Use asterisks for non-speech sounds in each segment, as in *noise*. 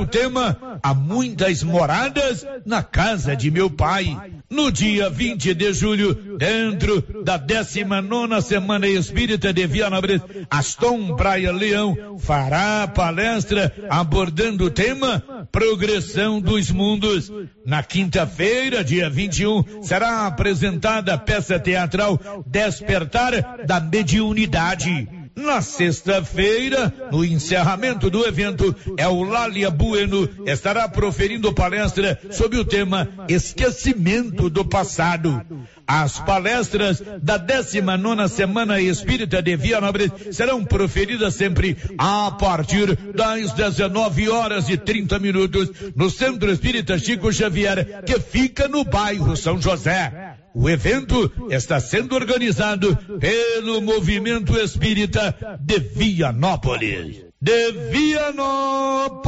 o tema Há muitas moradas na casa de meu pai. No dia 20 de julho, dentro da 19 Semana Espírita de Vianópolis, Aston Praia Leão fará palestra abordando o tema Progressão dos Mundos. Na quinta-feira, dia 21, será apresentada a peça teatral Despertar da Mediunidade. Na sexta-feira, no encerramento do evento, é o Lália Bueno estará proferindo palestra sobre o tema Esquecimento do Passado. As palestras da 19 Semana Espírita de Vianópolis serão proferidas sempre a partir das 19 horas e 30 minutos no Centro Espírita Chico Xavier, que fica no bairro São José. O evento está sendo organizado pelo Movimento Espírita de Vianópolis. De Vianópolis,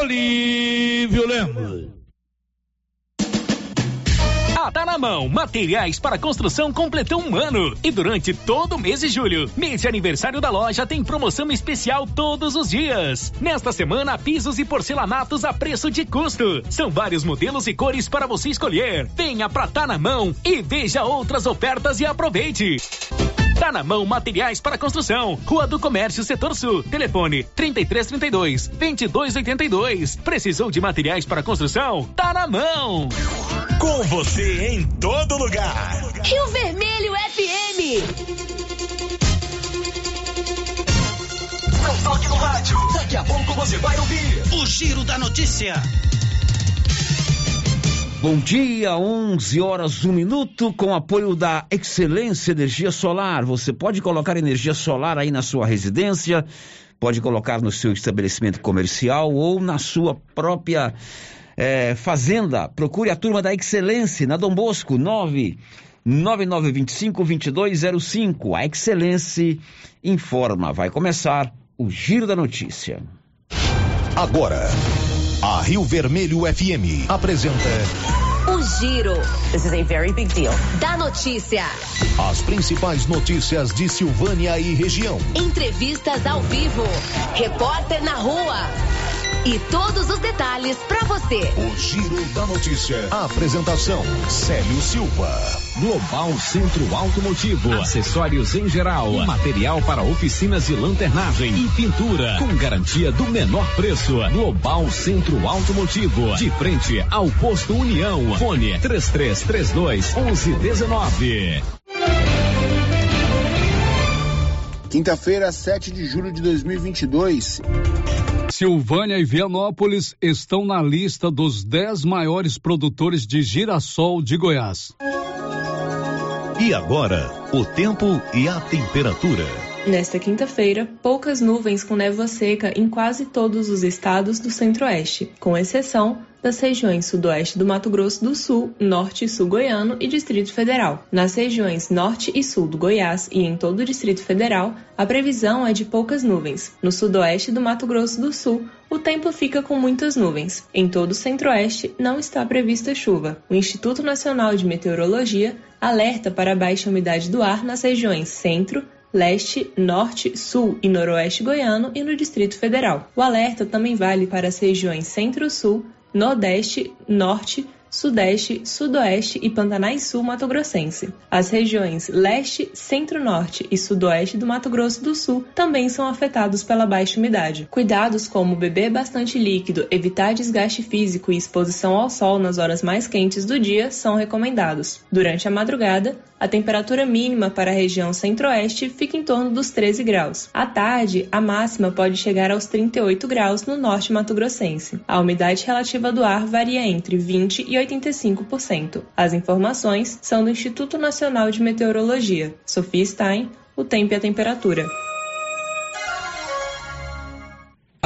Olívio Lemos. A Tá na Mão, materiais para construção completou um ano. E durante todo o mês de julho, mês de aniversário da loja, tem promoção especial todos os dias. Nesta semana, pisos e porcelanatos a preço de custo. São vários modelos e cores para você escolher. Venha pra Tá na Mão e veja outras ofertas e aproveite. Tá na mão materiais para construção. Rua do Comércio, Setor Sul. Telefone 3332 2282. Precisou de materiais para construção? Tá na mão. Com você em todo lugar. Rio Vermelho FM. Não toque no rádio. Daqui a pouco você vai ouvir o Giro da Notícia. Bom dia, 11 horas, 1 minuto, com apoio da Excelência Energia Solar. Você pode colocar energia solar aí na sua residência, pode colocar no seu estabelecimento comercial ou na sua própria é, fazenda. Procure a turma da Excelência na Dom Bosco, 9 9925-2205. A Excelência informa. Vai começar o Giro da Notícia. Agora. A Rio Vermelho FM apresenta o Giro. This is a very big deal. Da notícia. As principais notícias de Silvânia e região. Entrevistas ao vivo. Repórter na rua. E todos os detalhes para você. O Giro da Notícia. A apresentação: Célio Silva. Global Centro Automotivo. Acessórios em geral. Material para oficinas de lanternagem e pintura. Com garantia do menor preço. Global Centro Automotivo. De frente ao posto União. Fone 3332 1119. Quinta-feira, 7 de julho de 2022. Silvânia e Vianópolis estão na lista dos 10 maiores produtores de girassol de Goiás. E agora, o tempo e a temperatura. Nesta quinta-feira, poucas nuvens com névoa seca em quase todos os estados do centro-oeste, com exceção das regiões sudoeste do Mato Grosso do Sul, norte e sul goiano e Distrito Federal. Nas regiões norte e sul do Goiás e em todo o Distrito Federal, a previsão é de poucas nuvens. No sudoeste do Mato Grosso do Sul, o tempo fica com muitas nuvens. Em todo o centro-oeste, não está prevista chuva. O Instituto Nacional de Meteorologia alerta para a baixa umidade do ar nas regiões centro, leste, norte, sul e noroeste goiano e no Distrito Federal. O alerta também vale para as regiões centro-sul, Nordeste, Norte, Sudeste, Sudoeste e Pantanais Sul Mato Grossense. As regiões Leste, Centro-Norte e Sudoeste do Mato Grosso do Sul também são afetados pela baixa umidade. Cuidados como beber bastante líquido, evitar desgaste físico e exposição ao sol nas horas mais quentes do dia são recomendados. Durante a madrugada, a temperatura mínima para a região centro-oeste fica em torno dos 13 graus. À tarde, a máxima pode chegar aos 38 graus no norte mato-grossense. A umidade relativa do ar varia entre 20 e 85%. As informações são do Instituto Nacional de Meteorologia. Sofia Stein, o tempo e a temperatura.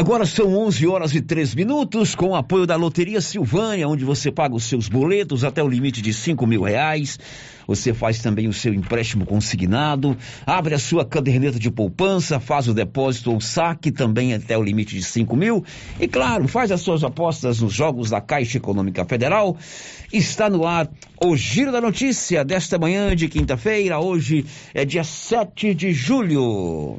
Agora são 11 horas e 3 minutos, com o apoio da Loteria Silvânia, onde você paga os seus boletos até o limite de 5 mil reais. Você faz também o seu empréstimo consignado, abre a sua caderneta de poupança, faz o depósito ou saque também até o limite de 5 mil. E claro, faz as suas apostas nos jogos da Caixa Econômica Federal. Está no ar o Giro da Notícia desta manhã de quinta-feira. Hoje é dia 7 de julho.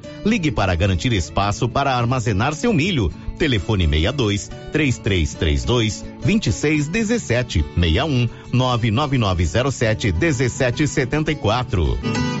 Ligue para garantir espaço para armazenar seu milho. Telefone 62 3332 2617 61 99907 1774.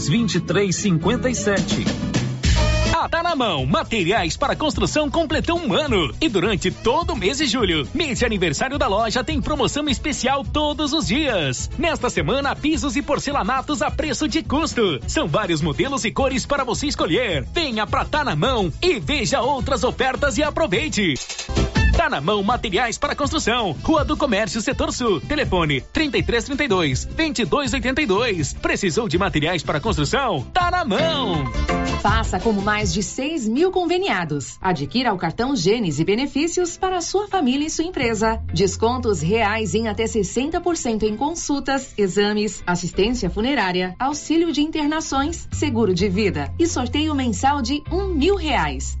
2357. Ah, tá na mão. Materiais para construção completou um ano. E durante todo o mês de julho, mês de aniversário da loja, tem promoção especial todos os dias. Nesta semana, pisos e porcelanatos a preço de custo. São vários modelos e cores para você escolher. Venha pra Tá na mão e veja outras ofertas e aproveite. Tá na mão materiais para construção. Rua do Comércio, Setor Sul. Telefone 3332 2282. Precisou de materiais para construção? Tá na mão. Faça como mais de 6 mil conveniados. Adquira o cartão Gênesis e benefícios para sua família e sua empresa. Descontos reais em até 60% em consultas, exames, assistência funerária, auxílio de internações, seguro de vida e sorteio mensal de um mil reais.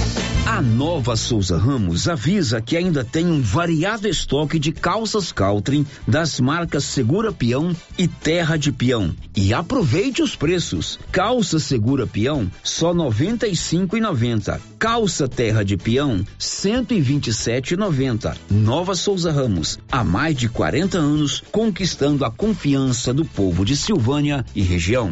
A nova Souza Ramos avisa que ainda tem um variado estoque de calças Caltrim das marcas Segura Peão e Terra de Peão. E aproveite os preços. Calça Segura Peão só R$ 95,90. Calça Terra de Peão R$ 127,90. Nova Souza Ramos, há mais de 40 anos conquistando a confiança do povo de Silvânia e região.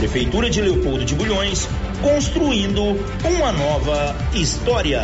Prefeitura de Leopoldo de Bulhões, construindo uma nova história.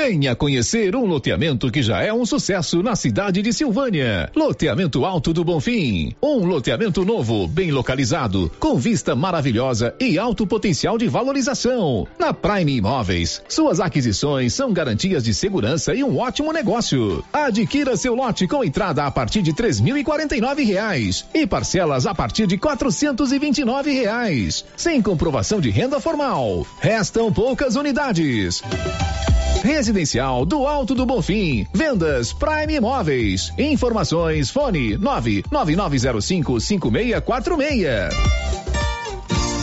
Venha conhecer um loteamento que já é um sucesso na cidade de Silvânia. Loteamento Alto do Bonfim. Um loteamento novo, bem localizado, com vista maravilhosa e alto potencial de valorização. Na Prime Imóveis, suas aquisições são garantias de segurança e um ótimo negócio. Adquira seu lote com entrada a partir de três mil e quarenta e nove reais e parcelas a partir de quatrocentos e vinte e nove reais, sem comprovação de renda formal. Restam poucas unidades. Residencial do Alto do Bonfim. Vendas Prime Imóveis. Informações fone 99905 5646.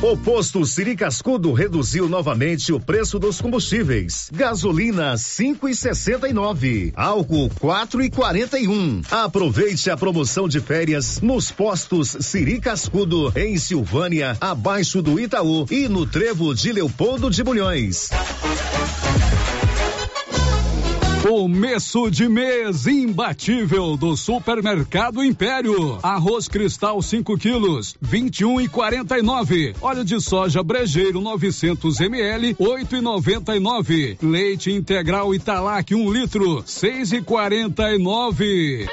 O posto Siri Cascudo reduziu novamente o preço dos combustíveis. Gasolina 5,69, álcool 4,41. Aproveite a promoção de férias nos postos Siri Cascudo em Silvânia, abaixo do Itaú e no Trevo de Leopoldo de Bulhões. Começo de mês imbatível do Supermercado Império. Arroz cristal 5 quilos, 21 e 49. Óleo de soja brejeiro 900 ml, 8 e 99. Leite integral Italac 1 um litro, 6 e 49.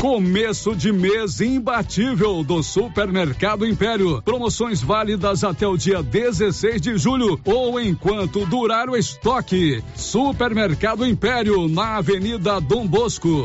Começo de mês imbatível do Supermercado Império. Promoções válidas até o dia 16 de julho ou enquanto durar o estoque. Supermercado Império, na Avenida Dom Bosco.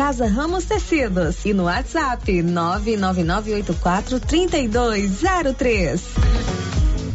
Casa Ramos Tecidos e no WhatsApp 999843203.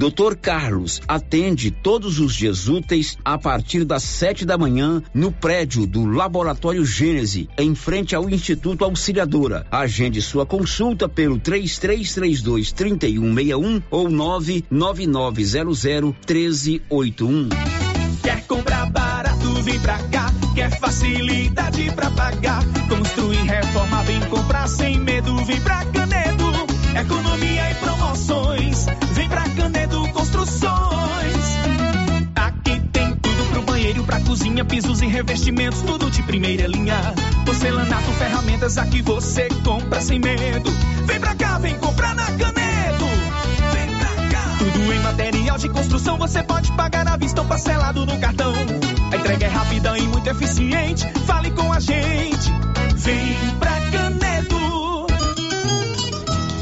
Doutor Carlos atende todos os dias úteis a partir das sete da manhã no prédio do Laboratório Gênese, em frente ao Instituto Auxiliadora. Agende sua consulta pelo 3332 3161 ou 99900 1381. Quer comprar barato, vem pra cá. Quer facilidade pra pagar. Construir, reforma, vem comprar sem medo, vem pra Canedo. Economia e promoções, vem pra Canedo Construções. Aqui tem tudo pro banheiro, pra cozinha, pisos e revestimentos, tudo de primeira linha. Porcelanato, ferramentas, aqui você compra sem medo. Vem pra cá, vem comprar na Canedo. Vem pra cá. Tudo em material de construção, você pode pagar à vista ou parcelado no cartão. A entrega é rápida e muito eficiente. Fale com a gente. Vem pra Canedo.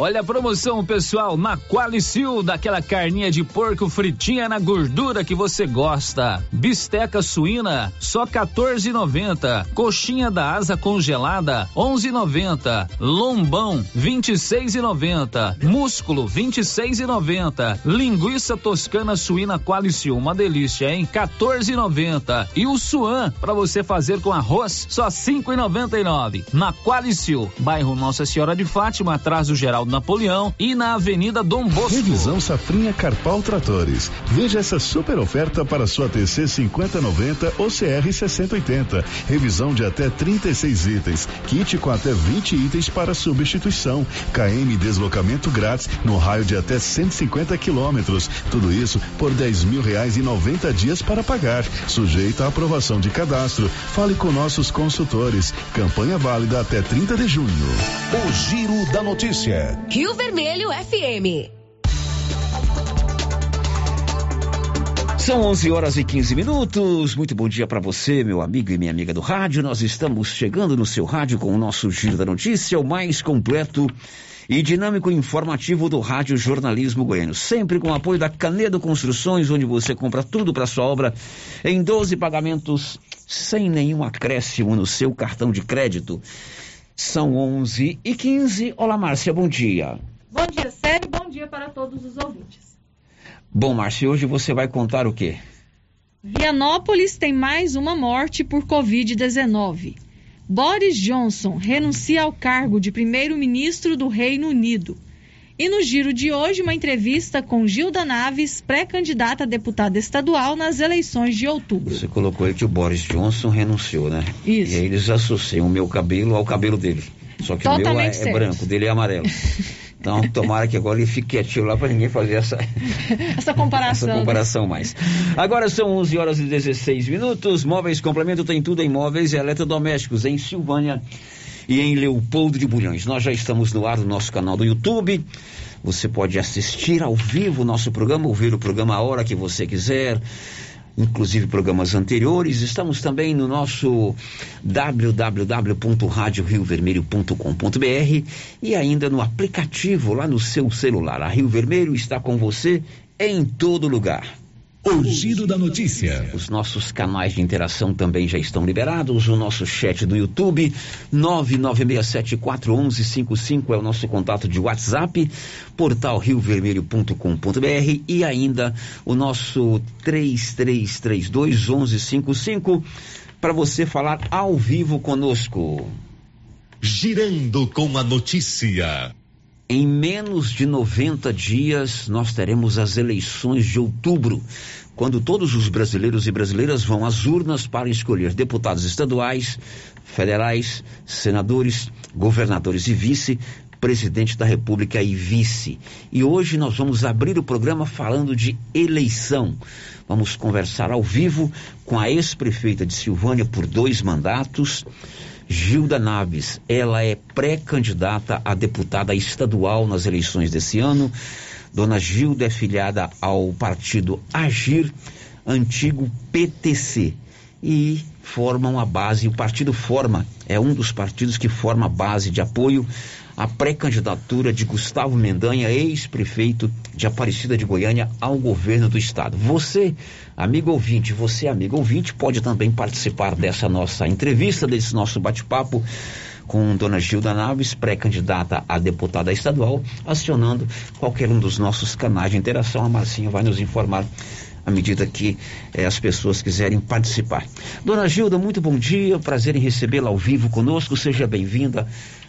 Olha a promoção, pessoal, na Qualicil, daquela carninha de porco fritinha na gordura que você gosta. Bisteca suína, só 14,90. Coxinha da asa congelada, 11,90. Lombão, 26,90. Músculo, 26,90. Linguiça toscana suína Qualicil, uma delícia, hein? 14,90. E o suan para você fazer com arroz, só 5,99. Na Qualicil, bairro Nossa Senhora de Fátima, atrás do Geral Napoleão e na Avenida Dom Bosco. Revisão Safrinha Carpal Tratores. Veja essa super oferta para sua TC 5090 ou CR 6080. Revisão de até 36 itens. Kit com até 20 itens para substituição. KM deslocamento grátis no raio de até 150 quilômetros. Tudo isso por 10 mil reais e 90 dias para pagar. Sujeito à aprovação de cadastro. Fale com nossos consultores. Campanha válida até 30 de junho. O Giro da Notícia. Rio Vermelho FM. São 11 horas e 15 minutos. Muito bom dia para você, meu amigo e minha amiga do rádio. Nós estamos chegando no seu rádio com o nosso Giro da Notícia, o mais completo e dinâmico informativo do Rádio Jornalismo Goiano. Sempre com apoio da Canedo Construções, onde você compra tudo para sua obra em 12 pagamentos sem nenhum acréscimo no seu cartão de crédito. São 11 e 15. Olá, Márcia, bom dia. Bom dia, Sérgio. Bom dia para todos os ouvintes. Bom, Márcia, hoje você vai contar o quê? Vianópolis tem mais uma morte por Covid-19. Boris Johnson renuncia ao cargo de primeiro-ministro do Reino Unido. E no giro de hoje, uma entrevista com Gilda Naves, pré-candidata a deputada estadual nas eleições de outubro. Você colocou aí que o Boris Johnson renunciou, né? Isso. E aí eles associam o meu cabelo ao cabelo dele. Só que o meu é, Totalmente é certo. branco, o dele é amarelo. *laughs* Então, tomara que agora ele fique quietinho lá para ninguém fazer essa, *laughs* Essa comparação. essa comparação mais. Agora são 11 horas e 16 minutos. Móveis Complemento tem tudo em móveis e eletrodomésticos em Silvânia e em Leopoldo de Bulhões. Nós já estamos no ar do nosso canal do YouTube. Você pode assistir ao vivo o nosso programa, ouvir o programa a hora que você quiser, inclusive programas anteriores. Estamos também no nosso www.radioriovermelho.com.br e ainda no aplicativo lá no seu celular. A Rio Vermelho está com você em todo lugar. O Giro da Notícia. Os nossos canais de interação também já estão liberados. O nosso chat do YouTube, 996741155 é o nosso contato de WhatsApp, portal riovermelho.com.br e ainda o nosso 33321155 para você falar ao vivo conosco. Girando com a notícia. Em menos de 90 dias, nós teremos as eleições de outubro, quando todos os brasileiros e brasileiras vão às urnas para escolher deputados estaduais, federais, senadores, governadores e vice, presidente da República e vice. E hoje nós vamos abrir o programa falando de eleição. Vamos conversar ao vivo com a ex-prefeita de Silvânia por dois mandatos. Gilda Naves, ela é pré-candidata a deputada estadual nas eleições desse ano. Dona Gilda é filiada ao partido Agir, antigo PTC, e formam a base, o partido forma, é um dos partidos que forma a base de apoio à pré-candidatura de Gustavo Mendanha, ex-prefeito de Aparecida de Goiânia, ao governo do estado. Você, amigo ouvinte, você, amigo ouvinte, pode também participar dessa nossa entrevista, desse nosso bate-papo com Dona Gilda Naves, pré-candidata a deputada estadual, acionando qualquer um dos nossos canais de interação. A Marcinha vai nos informar à medida que eh, as pessoas quiserem participar. Dona Gilda, muito bom dia, prazer em recebê-la ao vivo conosco. Seja bem-vinda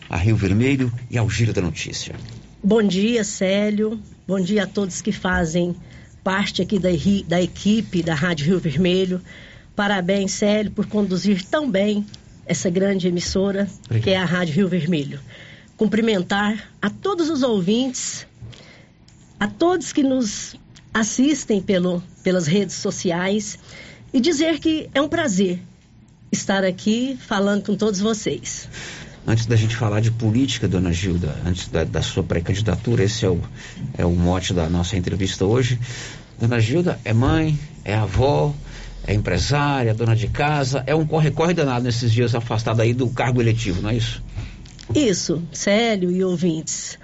a Rio Vermelho e ao Giro da Notícia. Bom dia, Célio. Bom dia a todos que fazem parte aqui da, da equipe da Rádio Rio Vermelho. Parabéns, Célio, por conduzir tão bem essa grande emissora que é a Rádio Rio Vermelho. Cumprimentar a todos os ouvintes, a todos que nos assistem pelo, pelas redes sociais e dizer que é um prazer estar aqui falando com todos vocês. Antes da gente falar de política, dona Gilda, antes da, da sua pré-candidatura, esse é o, é o mote da nossa entrevista hoje. Dona Gilda é mãe, é avó, é empresária, dona de casa, é um corre-corre danado nesses dias afastada aí do cargo eletivo, não é isso? Isso, Célio e ouvintes.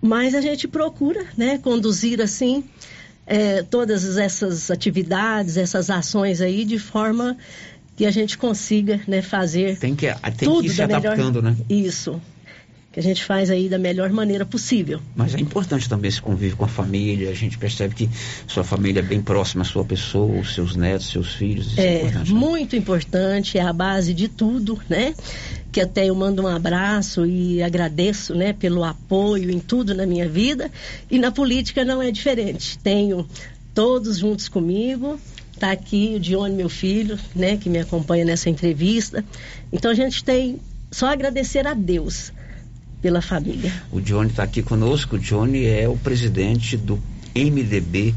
Mas a gente procura, né, conduzir assim é, todas essas atividades, essas ações aí de forma que a gente consiga, né, fazer tem que tem tudo que ir se da adaptando, melhor... né? Isso. Que a gente faz aí da melhor maneira possível. Mas é importante também esse convívio com a família. A gente percebe que sua família é bem próxima à sua pessoa, os seus netos, seus filhos. Isso é, É, importante. né? muito importante, é a base de tudo, né? Que até eu mando um abraço e agradeço, né, pelo apoio em tudo na minha vida. E na política não é diferente. Tenho todos juntos comigo. Tá aqui o Dione, meu filho, né, que me acompanha nessa entrevista. Então a gente tem só agradecer a Deus pela família. O Johnny está aqui conosco. O Johnny é o presidente do MDB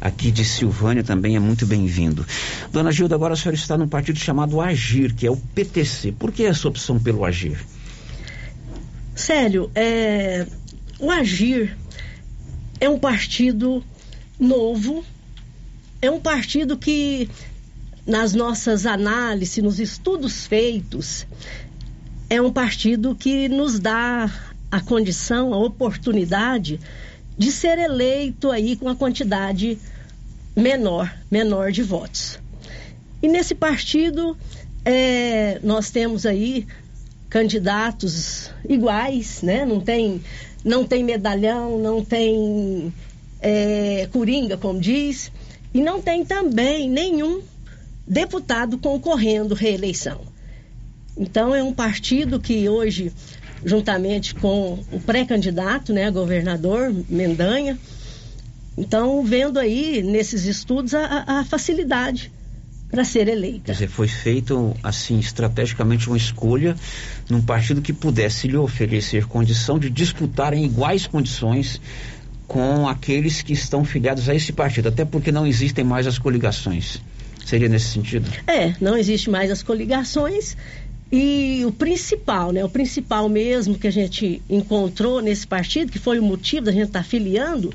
aqui de Silvânia, também é muito bem-vindo. Dona Gilda, agora a senhora está num partido chamado Agir, que é o PTC. Por que essa opção pelo Agir? Célio, é, o Agir é um partido novo, é um partido que, nas nossas análises, nos estudos feitos, é um partido que nos dá a condição, a oportunidade de ser eleito aí com a quantidade menor, menor de votos. E nesse partido é, nós temos aí candidatos iguais, né? Não tem, não tem medalhão, não tem é, coringa, como diz, e não tem também nenhum deputado concorrendo reeleição. Então é um partido que hoje, juntamente com o pré-candidato, né, governador Mendanha, então vendo aí nesses estudos a, a facilidade para ser eleita. Quer dizer, foi feito assim estrategicamente uma escolha num partido que pudesse lhe oferecer condição de disputar em iguais condições com aqueles que estão filiados a esse partido, até porque não existem mais as coligações. Seria nesse sentido? É, não existe mais as coligações e o principal, né, o principal mesmo que a gente encontrou nesse partido, que foi o motivo da gente estar tá filiando,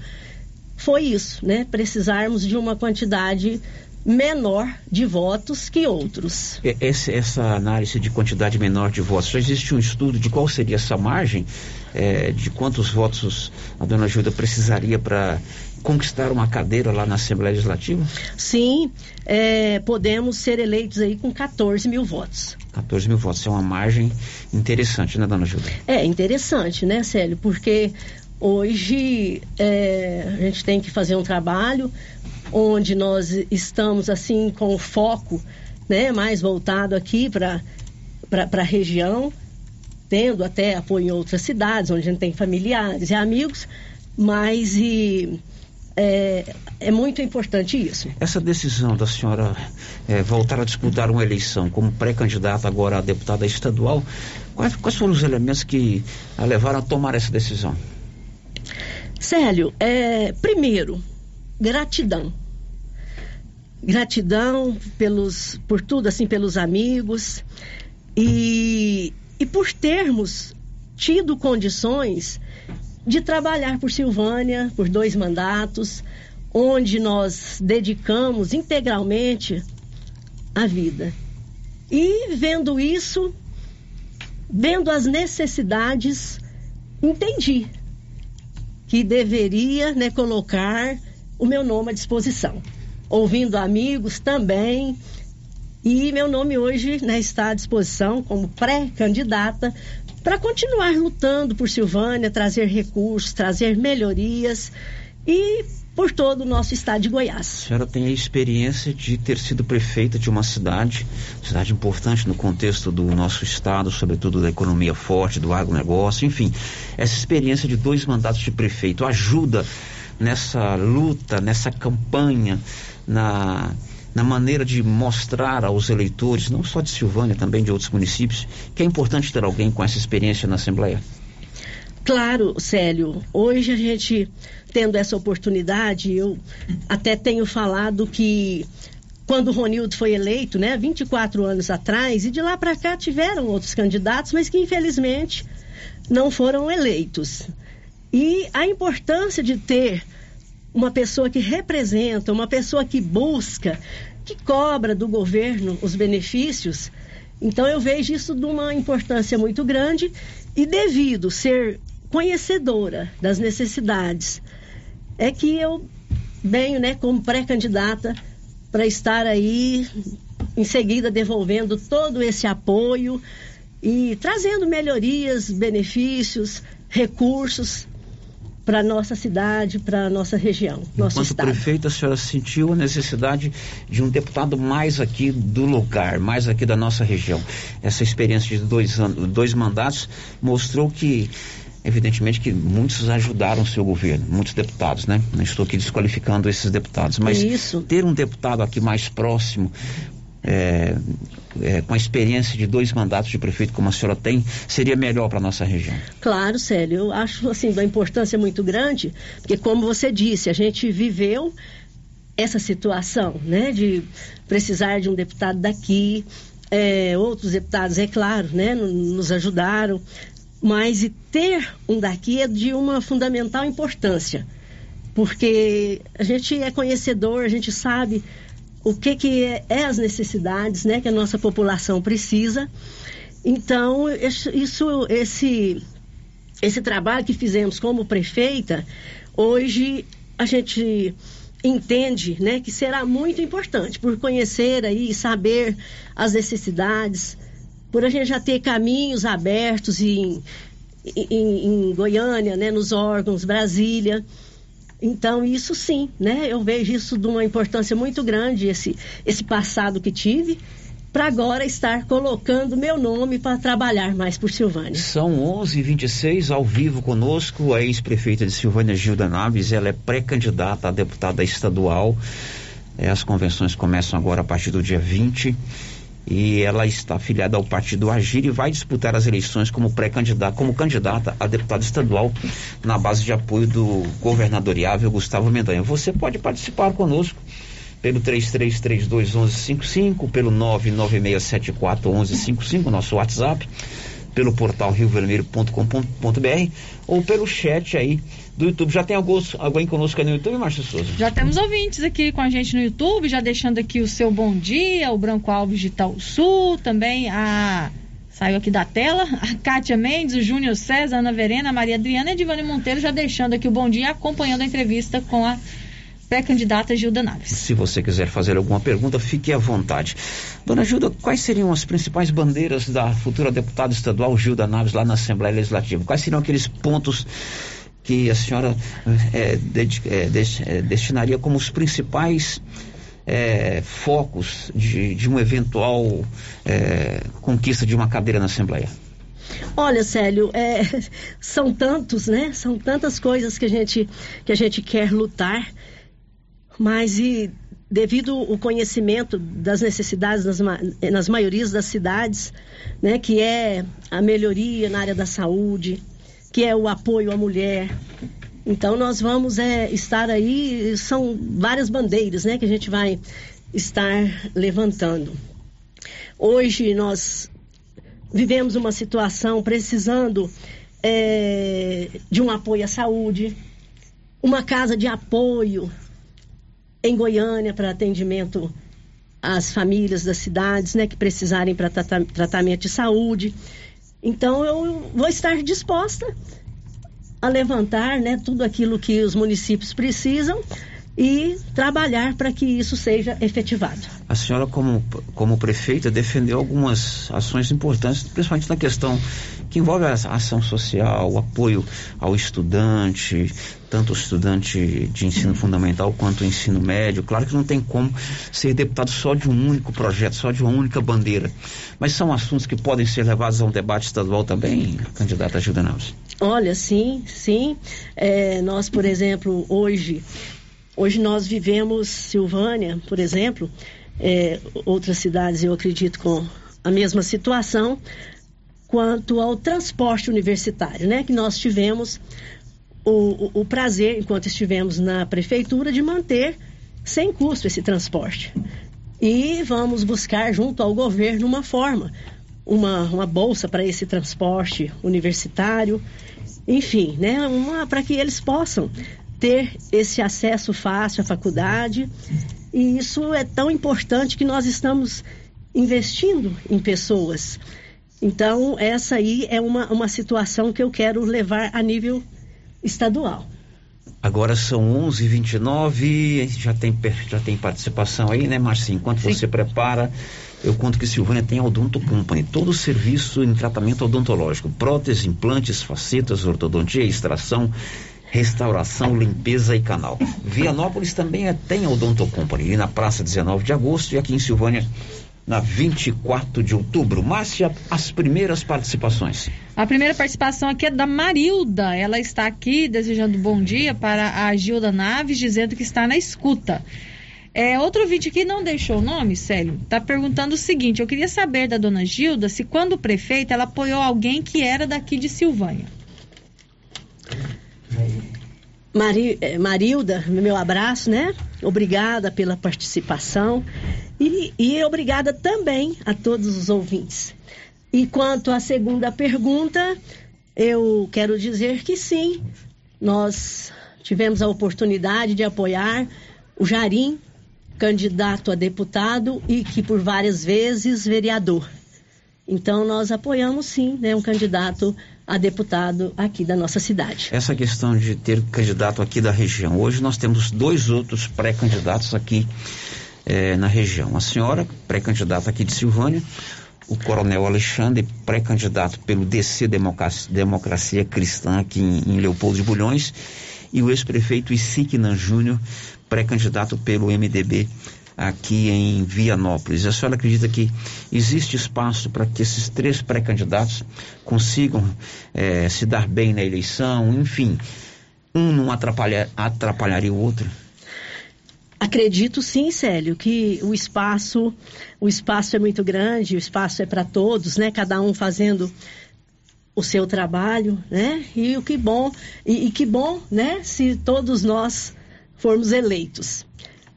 foi isso, né, precisarmos de uma quantidade menor de votos que outros. Esse, essa análise de quantidade menor de votos, já existe um estudo de qual seria essa margem, é, de quantos votos a dona Gilda precisaria para conquistar uma cadeira lá na Assembleia Legislativa? Sim, é, podemos ser eleitos aí com 14 mil votos. 14 mil votos, é uma margem interessante, né, dona Gilda? É interessante, né, Célio? Porque hoje é, a gente tem que fazer um trabalho onde nós estamos assim com o foco né, mais voltado aqui para a região, tendo até apoio em outras cidades, onde a gente tem familiares e amigos, mas e, é, é muito importante isso. Essa decisão da senhora é, voltar a disputar uma eleição como pré-candidata agora a deputada estadual, quais, quais foram os elementos que a levaram a tomar essa decisão? Célio, é, primeiro, gratidão. Gratidão pelos, por tudo, assim, pelos amigos e, e por termos tido condições de trabalhar por Silvânia por dois mandatos, onde nós dedicamos integralmente a vida. E vendo isso, vendo as necessidades, entendi que deveria né, colocar o meu nome à disposição. Ouvindo amigos também. E meu nome hoje né, está à disposição como pré-candidata para continuar lutando por Silvânia, trazer recursos, trazer melhorias e por todo o nosso estado de Goiás. A senhora tem a experiência de ter sido prefeita de uma cidade, cidade importante no contexto do nosso estado, sobretudo da economia forte, do agronegócio, enfim. Essa experiência de dois mandatos de prefeito ajuda nessa luta, nessa campanha, na, na maneira de mostrar aos eleitores, não só de Silvânia, também de outros municípios, que é importante ter alguém com essa experiência na Assembleia? Claro, Célio. Hoje a gente tendo essa oportunidade, eu até tenho falado que quando o Ronildo foi eleito, né, 24 anos atrás, e de lá para cá tiveram outros candidatos, mas que infelizmente não foram eleitos. E a importância de ter uma pessoa que representa, uma pessoa que busca, que cobra do governo os benefícios. Então eu vejo isso de uma importância muito grande e devido ser conhecedora das necessidades, é que eu venho, né, como pré-candidata para estar aí em seguida devolvendo todo esse apoio e trazendo melhorias, benefícios, recursos para nossa cidade, para nossa região, nosso Enquanto estado. prefeita, a senhora sentiu a necessidade de um deputado mais aqui do lugar, mais aqui da nossa região. Essa experiência de dois anos, dois mandatos mostrou que evidentemente que muitos ajudaram o seu governo, muitos deputados, né? Não estou aqui desqualificando esses deputados, mas Isso. ter um deputado aqui mais próximo, é, é, com a experiência de dois mandatos de prefeito como a senhora tem, seria melhor para nossa região. Claro, Célio, eu acho assim da importância muito grande, porque como você disse, a gente viveu essa situação, né, de precisar de um deputado daqui, é, outros deputados, é claro, né, no- nos ajudaram, mas e ter um daqui é de uma fundamental importância, porque a gente é conhecedor, a gente sabe o que que é, é as necessidades, né, que a nossa população precisa. Então, isso, esse esse trabalho que fizemos como prefeita, hoje a gente entende, né, que será muito importante por conhecer aí, saber as necessidades, por a gente já ter caminhos abertos em, em, em Goiânia, né, nos órgãos, Brasília. Então, isso sim, né? Eu vejo isso de uma importância muito grande, esse, esse passado que tive, para agora estar colocando meu nome para trabalhar mais por Silvânia. São 11h26, ao vivo conosco, a ex-prefeita de Silvânia Gilda Naves, ela é pré-candidata a deputada estadual. É, as convenções começam agora a partir do dia 20 e ela está afiliada ao partido Agir e vai disputar as eleições como pré-candidata, como candidata a deputada estadual na base de apoio do governadoriável Gustavo Mendanha. Você pode participar conosco pelo 33321155, pelo 996741155, nosso WhatsApp, pelo portal riovermelho.com.br ou pelo chat aí do YouTube. Já tem alguns, alguém conosco aí no YouTube, Márcio Souza? Já temos ouvintes aqui com a gente no YouTube, já deixando aqui o seu bom dia, o Branco Alves de Itaú Sul, também a. Saiu aqui da tela, a Kátia Mendes, o Júnior César, Ana Verena, a Maria Adriana e a Monteiro já deixando aqui o bom dia, acompanhando a entrevista com a pré-candidata Gilda Naves. Se você quiser fazer alguma pergunta, fique à vontade. Dona Gilda, quais seriam as principais bandeiras da futura deputada estadual Gilda Naves lá na Assembleia Legislativa? Quais seriam aqueles pontos que a senhora eh, dedi- eh, des- eh, destinaria como os principais eh, focos de, de uma eventual eh, conquista de uma cadeira na Assembleia? Olha, Célio, é, *laughs* são tantos, né? São tantas coisas que a gente, que a gente quer lutar, mas e devido ao conhecimento das necessidades nas, nas maiorias das cidades, né? Que é a melhoria na área da saúde, que é o apoio à mulher. Então nós vamos é, estar aí, são várias bandeiras, né? Que a gente vai estar levantando. Hoje nós vivemos uma situação precisando é, de um apoio à saúde, uma casa de apoio em Goiânia para atendimento às famílias das cidades, né, que precisarem para trata tratamento de saúde. Então eu vou estar disposta a levantar, né, tudo aquilo que os municípios precisam e trabalhar para que isso seja efetivado. A senhora, como, como prefeita, defendeu algumas ações importantes, principalmente na questão que envolve a ação social, o apoio ao estudante, tanto o estudante de ensino fundamental quanto o ensino médio. Claro que não tem como ser deputado só de um único projeto, só de uma única bandeira. Mas são assuntos que podem ser levados a um debate estadual também, candidata Gilda. Olha, sim, sim. É, nós, por exemplo, hoje, hoje nós vivemos Silvânia, por exemplo, é, outras cidades eu acredito com a mesma situação quanto ao transporte universitário, né? Que nós tivemos o, o, prazer, enquanto estivemos na prefeitura, de manter sem custo esse transporte. e vamos buscar junto ao governo uma forma, uma, uma bolsa para esse transporte universitário, enfim, né, para que eles possam ter esse acesso fácil à faculdade. E isso é tão importante que nós estamos investindo em pessoas. Então, essa aí é uma, uma situação que eu quero levar a nível estadual. Agora são 11h29, já tem, já tem participação aí, né, Marcinho? Enquanto Sim. você prepara, eu conto que Silvânia tem a Odonto Company, todo o serviço em tratamento odontológico, prótese, implantes, facetas, ortodontia, extração, restauração, limpeza e canal. *laughs* Vianópolis também é, tem a Odonto Company, ali na Praça 19 de Agosto e aqui em Silvânia na 24 de outubro. Márcia, as primeiras participações. A primeira participação aqui é da Marilda. Ela está aqui desejando bom dia para a Gilda Naves, dizendo que está na escuta. É, outro vídeo que não deixou o nome, Célio, está perguntando o seguinte: eu queria saber da dona Gilda se quando prefeita ela apoiou alguém que era daqui de Silvânia. Mari, eh, Marilda, meu abraço, né? Obrigada pela participação e, e obrigada também a todos os ouvintes. E quanto à segunda pergunta, eu quero dizer que sim, nós tivemos a oportunidade de apoiar o Jarim, candidato a deputado e que por várias vezes vereador. Então nós apoiamos sim, né, um candidato a deputado aqui da nossa cidade. Essa questão de ter candidato aqui da região. Hoje nós temos dois outros pré-candidatos aqui eh, na região. A senhora, pré-candidata aqui de Silvânia, o Coronel Alexandre, pré-candidato pelo DC Democracia, Democracia Cristã aqui em, em Leopoldo de Bulhões, e o ex-prefeito Isiquinan Júnior, pré-candidato pelo MDB aqui em Vianópolis. A senhora acredita que existe espaço para que esses três pré-candidatos consigam é, se dar bem na eleição? Enfim, um não atrapalhar, atrapalharia o outro? Acredito sim, Célio, que o espaço, o espaço é muito grande, o espaço é para todos, né? Cada um fazendo o seu trabalho, né? E o que bom, e, e que bom, né? Se todos nós formos eleitos.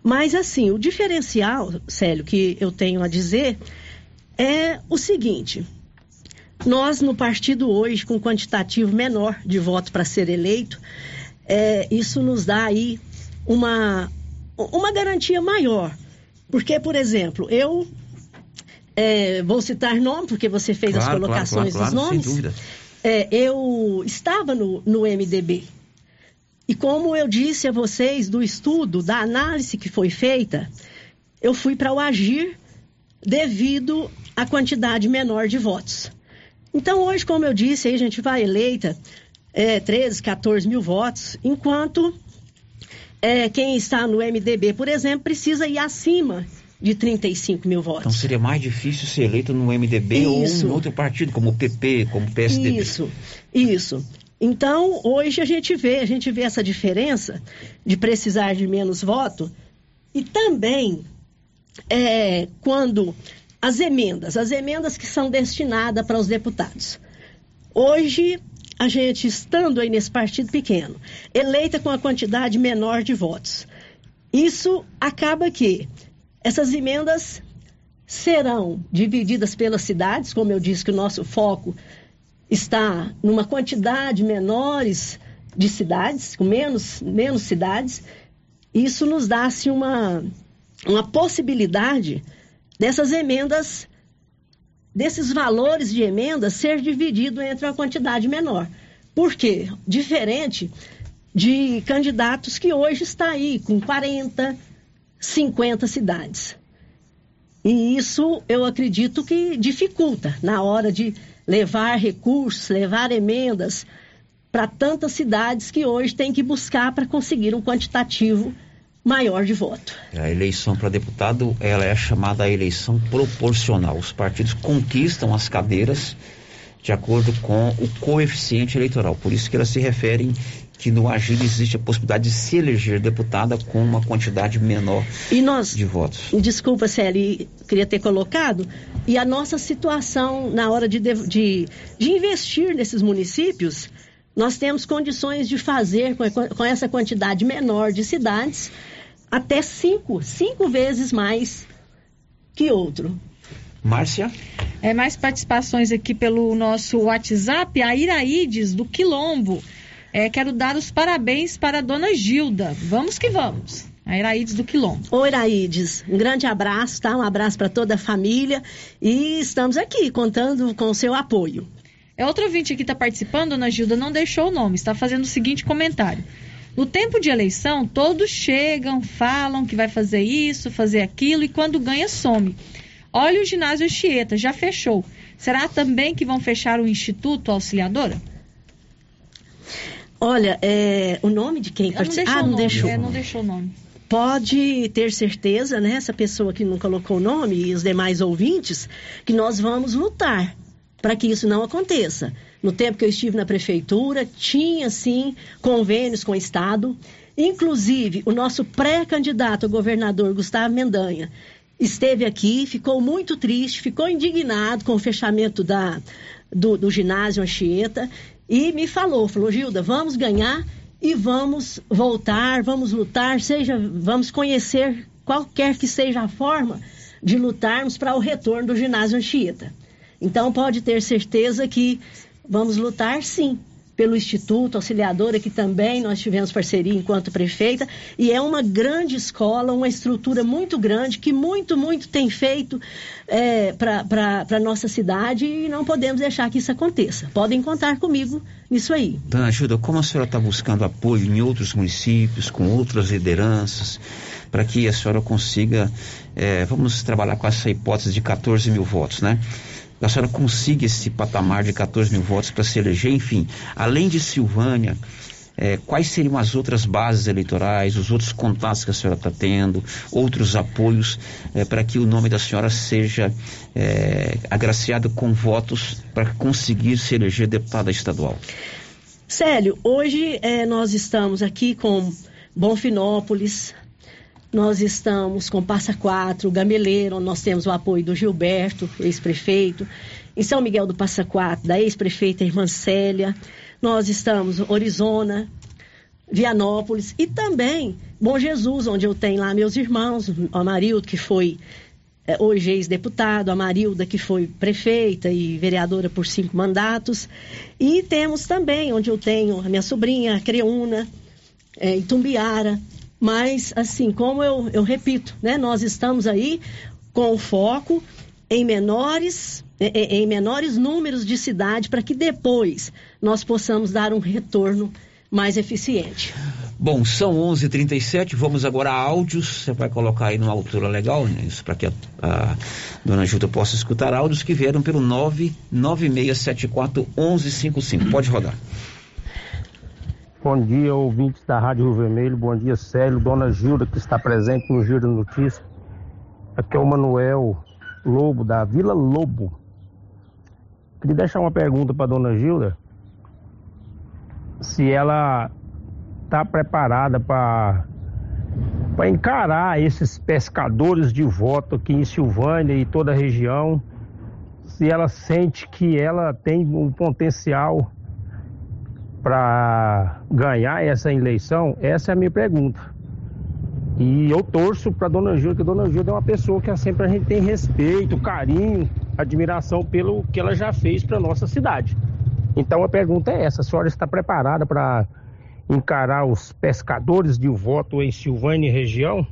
Mas, assim, o diferencial, Célio, que eu tenho a dizer é o seguinte: nós, no partido hoje, com quantitativo menor de voto para ser eleito, é, isso nos dá aí uma, uma garantia maior. Porque, por exemplo, eu é, vou citar nome, porque você fez claro, as colocações claro, claro, dos nomes. É, eu estava no, no MDB. E como eu disse a vocês do estudo, da análise que foi feita, eu fui para o agir devido à quantidade menor de votos. Então, hoje, como eu disse, aí a gente vai eleita é, 13, 14 mil votos, enquanto é, quem está no MDB, por exemplo, precisa ir acima de 35 mil votos. Então seria mais difícil ser eleito no MDB isso. ou em outro partido, como o PP, como o PSDB. Isso, isso. Então, hoje a gente vê, a gente vê essa diferença de precisar de menos voto e também é, quando as emendas, as emendas que são destinadas para os deputados. Hoje, a gente estando aí nesse partido pequeno, eleita com a quantidade menor de votos, isso acaba que essas emendas serão divididas pelas cidades, como eu disse que o nosso foco está numa quantidade menores de cidades, com menos, menos cidades, isso nos dá assim, uma, uma possibilidade dessas emendas, desses valores de emendas ser dividido entre uma quantidade menor. Por quê? Diferente de candidatos que hoje está aí com 40, 50 cidades. E isso eu acredito que dificulta na hora de levar recursos, levar emendas para tantas cidades que hoje têm que buscar para conseguir um quantitativo maior de voto. A eleição para deputado, ela é chamada a eleição proporcional. Os partidos conquistam as cadeiras de acordo com o coeficiente eleitoral. Por isso que elas se referem que no Agir existe a possibilidade de se eleger deputada com uma quantidade menor e nós, de votos. Desculpa, Celi, queria ter colocado. E a nossa situação na hora de, de, de investir nesses municípios, nós temos condições de fazer com, com essa quantidade menor de cidades até cinco, cinco vezes mais que outro. Márcia? É, mais participações aqui pelo nosso WhatsApp. A Iraides, do Quilombo. É, quero dar os parabéns para a dona Gilda. Vamos que vamos. A Iraides do Quilombo. Oi, Iraides. Um grande abraço, tá? Um abraço para toda a família. E estamos aqui contando com o seu apoio. É outro ouvinte aqui que está participando, dona Gilda, não deixou o nome, está fazendo o seguinte comentário. No tempo de eleição, todos chegam, falam que vai fazer isso, fazer aquilo, e quando ganha, some. Olha o ginásio Anchieta, já fechou. Será também que vão fechar o Instituto Auxiliadora? Olha, é, o nome de quem participa? Ah, não nome, deixou. É, não deixou o nome. Pode ter certeza, né, essa pessoa que não colocou o nome e os demais ouvintes, que nós vamos lutar para que isso não aconteça. No tempo que eu estive na prefeitura, tinha sim convênios com o Estado. Inclusive, o nosso pré-candidato a governador, Gustavo Mendanha, esteve aqui, ficou muito triste, ficou indignado com o fechamento da, do, do ginásio Anchieta e me falou, falou, Gilda, vamos ganhar e vamos voltar, vamos lutar, seja, vamos conhecer qualquer que seja a forma de lutarmos para o retorno do ginásio Anchieta. Então pode ter certeza que vamos lutar sim pelo Instituto Auxiliadora, que também nós tivemos parceria enquanto prefeita, e é uma grande escola, uma estrutura muito grande, que muito, muito tem feito é, para a nossa cidade e não podemos deixar que isso aconteça. Podem contar comigo nisso aí. Dona Ajuda, como a senhora está buscando apoio em outros municípios, com outras lideranças, para que a senhora consiga, é, vamos trabalhar com essa hipótese de 14 mil votos, né? A senhora consiga esse patamar de 14 mil votos para se eleger, enfim, além de Silvânia, é, quais seriam as outras bases eleitorais, os outros contatos que a senhora está tendo, outros apoios é, para que o nome da senhora seja é, agraciado com votos para conseguir se eleger deputada estadual? Célio, hoje é, nós estamos aqui com Bonfinópolis, nós estamos com Passa Quatro, Gameleiro, nós temos o apoio do Gilberto, ex-prefeito. Em São Miguel do Passa Quatro, da ex-prefeita Irmã Célia. Nós estamos Orizona, Vianópolis e também Bom Jesus, onde eu tenho lá meus irmãos, o Amarildo, que foi é, hoje ex-deputado, a Marilda, que foi prefeita e vereadora por cinco mandatos. E temos também, onde eu tenho a minha sobrinha, a Creuna, é, em Tumbiara, mas, assim, como eu, eu repito, né, nós estamos aí com o foco em menores, em, menores números de cidade para que depois nós possamos dar um retorno mais eficiente. Bom, são 11:37. h 37 vamos agora a áudios. Você vai colocar aí numa altura legal, né? Isso para que a, a dona Júlia possa escutar áudios que vieram pelo 996741155. Pode rodar. Bom dia, ouvintes da Rádio Rio Vermelho. Bom dia, Célio, Dona Gilda, que está presente no Giro da Notícia. Aqui é o Manuel Lobo, da Vila Lobo. Queria deixar uma pergunta para Dona Gilda. Se ela está preparada para para encarar esses pescadores de voto aqui em Silvânia e toda a região, se ela sente que ela tem um potencial para ganhar essa eleição? Essa é a minha pergunta. E eu torço para Dona Gilda, que Dona Gilda é uma pessoa que sempre a gente tem respeito, carinho, admiração pelo que ela já fez para nossa cidade. Então a pergunta é essa: a senhora está preparada para encarar os pescadores de voto em Silvânia e região?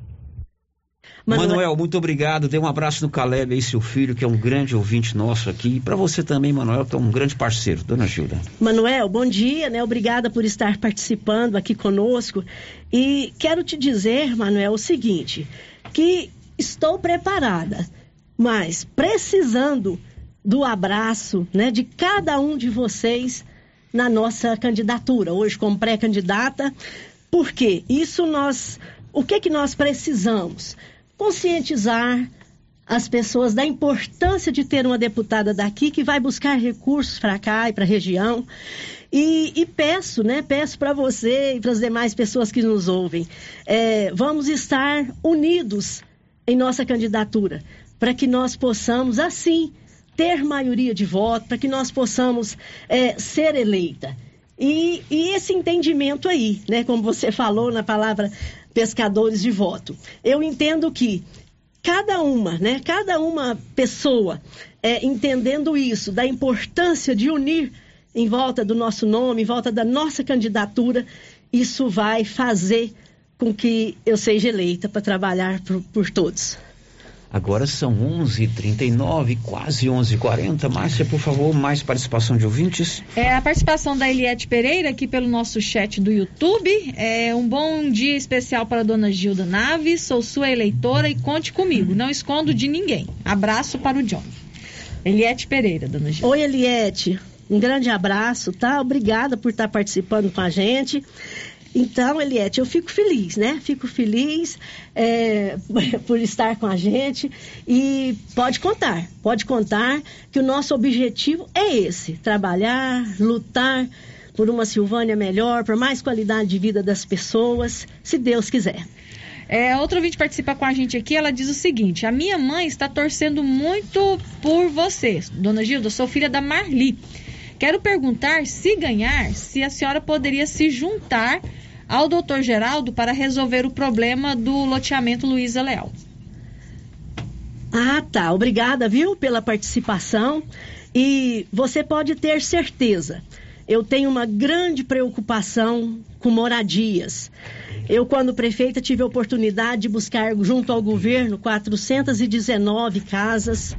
Manuel, Manuel, muito obrigado. Dê um abraço no Caleb aí, seu filho, que é um grande ouvinte nosso aqui. E para você também, Manuel, que é um grande parceiro. Dona Gilda. Manuel, bom dia, né? Obrigada por estar participando aqui conosco. E quero te dizer, Manuel, o seguinte: que estou preparada, mas precisando do abraço, né, de cada um de vocês na nossa candidatura, hoje como pré-candidata, porque isso nós, o que que nós precisamos? Conscientizar as pessoas da importância de ter uma deputada daqui que vai buscar recursos para cá e para a região. E, e, peço, né? Peço para você e para as demais pessoas que nos ouvem, é, vamos estar unidos em nossa candidatura para que nós possamos, assim, ter maioria de voto, para que nós possamos é, ser eleita. E, e, esse entendimento aí, né? Como você falou na palavra pescadores de voto. Eu entendo que cada uma, né? Cada uma pessoa é, entendendo isso, da importância de unir em volta do nosso nome, em volta da nossa candidatura, isso vai fazer com que eu seja eleita para trabalhar por, por todos. Agora são 11h39, quase 11h40. Márcia, por favor, mais participação de ouvintes. É a participação da Eliette Pereira aqui pelo nosso chat do YouTube. É um bom dia especial para a dona Gilda Naves. Sou sua eleitora e conte comigo. Não escondo de ninguém. Abraço para o John. Eliette Pereira, dona Gilda. Oi, Eliette. Um grande abraço, tá? Obrigada por estar participando com a gente. Então, Eliette, eu fico feliz, né? Fico feliz é, *laughs* por estar com a gente e pode contar, pode contar que o nosso objetivo é esse: trabalhar, lutar por uma Silvânia melhor, por mais qualidade de vida das pessoas, se Deus quiser. É, outra ouvinte participa com a gente aqui, ela diz o seguinte: a minha mãe está torcendo muito por você, dona Gilda, sou filha da Marli. Quero perguntar, se ganhar, se a senhora poderia se juntar ao doutor Geraldo para resolver o problema do loteamento Luiza Leal. Ah, tá. Obrigada, viu, pela participação. E você pode ter certeza, eu tenho uma grande preocupação com moradias. Eu, quando prefeita, tive a oportunidade de buscar, junto ao governo, 419 casas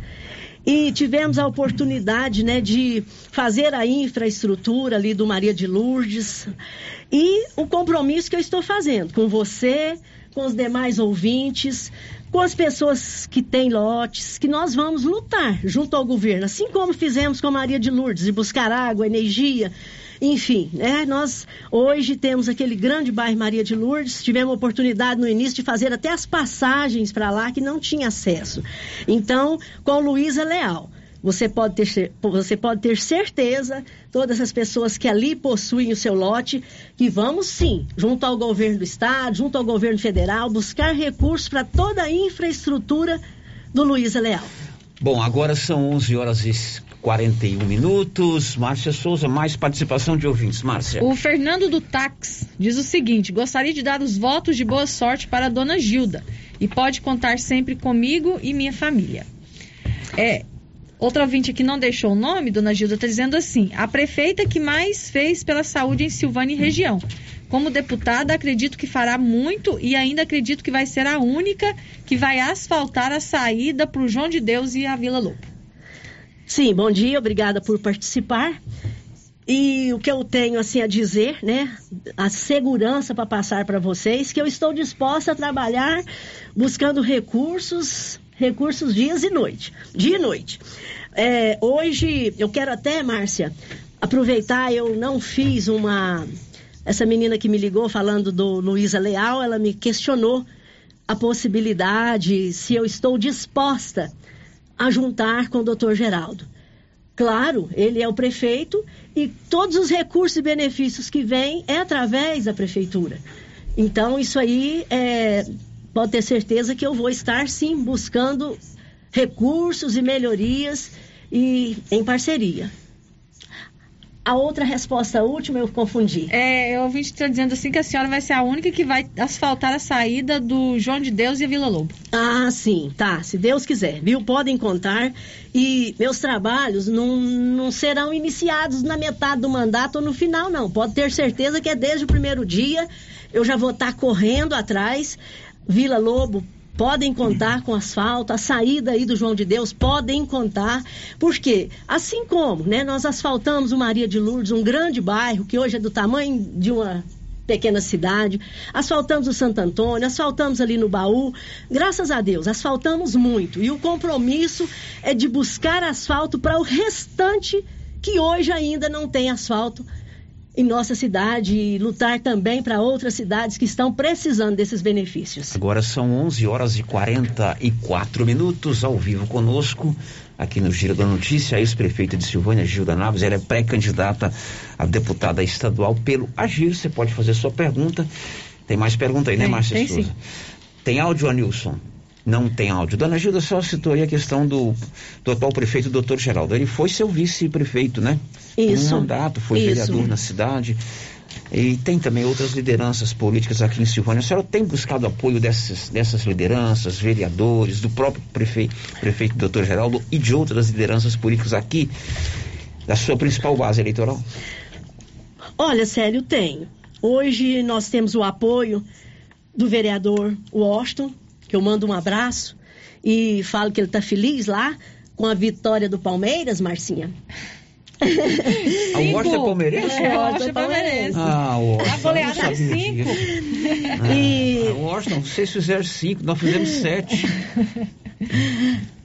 e tivemos a oportunidade né, de fazer a infraestrutura ali do Maria de Lourdes. E o compromisso que eu estou fazendo com você, com os demais ouvintes, com as pessoas que têm lotes, que nós vamos lutar junto ao governo, assim como fizemos com a Maria de Lourdes, de buscar água, energia, enfim, né? Nós hoje temos aquele grande bairro Maria de Lourdes, tivemos a oportunidade no início de fazer até as passagens para lá que não tinha acesso. Então, com Luísa Leal. Você pode, ter, você pode ter certeza, todas as pessoas que ali possuem o seu lote, que vamos sim, junto ao governo do estado, junto ao governo federal, buscar recursos para toda a infraestrutura do Luísa Leal. Bom, agora são 11 horas e 41 minutos. Márcia Souza, mais participação de ouvintes. Márcia. O Fernando do Tax diz o seguinte: gostaria de dar os votos de boa sorte para a dona Gilda e pode contar sempre comigo e minha família. É. Outra ouvinte que não deixou o nome, dona Gilda, está dizendo assim: a prefeita que mais fez pela saúde em Silvânia e região. Como deputada, acredito que fará muito e ainda acredito que vai ser a única que vai asfaltar a saída para o João de Deus e a Vila Lobo. Sim, bom dia, obrigada por participar. E o que eu tenho assim a dizer, né? A segurança para passar para vocês, que eu estou disposta a trabalhar buscando recursos, recursos dias e noite, dia e noite. É, hoje eu quero até, Márcia, aproveitar, eu não fiz uma. Essa menina que me ligou falando do Luísa Leal, ela me questionou a possibilidade, se eu estou disposta a juntar com o doutor Geraldo. Claro, ele é o prefeito e todos os recursos e benefícios que vêm é através da prefeitura. Então, isso aí é, pode ter certeza que eu vou estar sim buscando recursos e melhorias e em parceria. A outra resposta última eu confundi. É, eu ouvi estar dizendo assim que a senhora vai ser a única que vai asfaltar a saída do João de Deus e a Vila Lobo. Ah, sim, tá. Se Deus quiser, viu? Podem contar. E meus trabalhos não, não serão iniciados na metade do mandato ou no final, não. Pode ter certeza que é desde o primeiro dia. Eu já vou estar correndo atrás. Vila Lobo podem contar com asfalto, a saída aí do João de Deus podem contar, porque assim como, né, nós asfaltamos o Maria de Lourdes, um grande bairro que hoje é do tamanho de uma pequena cidade, asfaltamos o Santo Antônio, asfaltamos ali no Baú, graças a Deus, asfaltamos muito. E o compromisso é de buscar asfalto para o restante que hoje ainda não tem asfalto em nossa cidade e lutar também para outras cidades que estão precisando desses benefícios. Agora são 11 horas e 44 minutos ao vivo conosco aqui no Giro da Notícia, a ex-prefeita de Silvânia, Gilda Naves, ela é pré-candidata a deputada estadual pelo Agir. Você pode fazer sua pergunta. Tem mais pergunta aí, né, Márcia Souza? Tem áudio, Anilson? Não tem áudio. Dona Gilda só citou aí a questão do, do atual prefeito, doutor Geraldo. Ele foi seu vice-prefeito, né? Isso. Um mandato, foi isso. vereador na cidade. E tem também outras lideranças políticas aqui em Silvânia. A senhora tem buscado apoio dessas, dessas lideranças, vereadores, do próprio prefeito, prefeito doutor Geraldo e de outras lideranças políticas aqui, da sua principal base eleitoral? Olha, Célio, tenho. Hoje nós temos o apoio do vereador Washington, que eu mando um abraço e falo que ele está feliz lá com a vitória do Palmeiras, Marcinha. A Washington é palmeirense? É, o Washington é palmeirense. Ah. A goleada é cinco. Ah, E- a Washington, vocês fizeram cinco, nós fizemos sete. *laughs*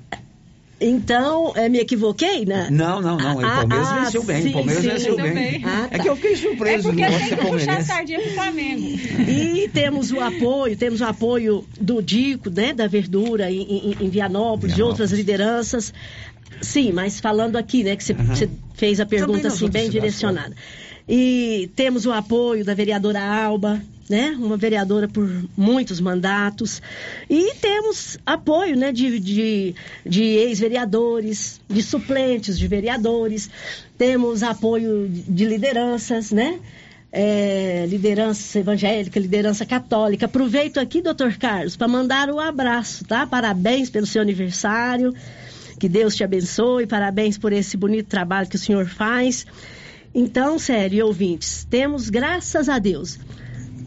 Então, é, me equivoquei, né? Não, não, não. Ah, o Palmeiras ah, venceu bem. sim, O Palmeiras sim. venceu bem. bem. Ah, É tá. que eu fiquei É surpreso porque do tem que puxar a palmeirense. sardinha pro Flamengo. E temos o apoio, temos o apoio do Dico, né, da Verdura em, em, em Vianópolis, de outras lideranças. Sim, mas falando aqui, né, que você você fez a pergunta assim bem direcionada. E temos o apoio da vereadora Alba, né, uma vereadora por muitos mandatos. E temos apoio, né, de, de, de ex-vereadores, de suplentes de vereadores. Temos apoio de lideranças, né? é, liderança evangélica, liderança católica. Aproveito aqui, doutor Carlos, para mandar um abraço, tá? Parabéns pelo seu aniversário. Que Deus te abençoe. Parabéns por esse bonito trabalho que o senhor faz. Então, sério, ouvintes, temos, graças a Deus,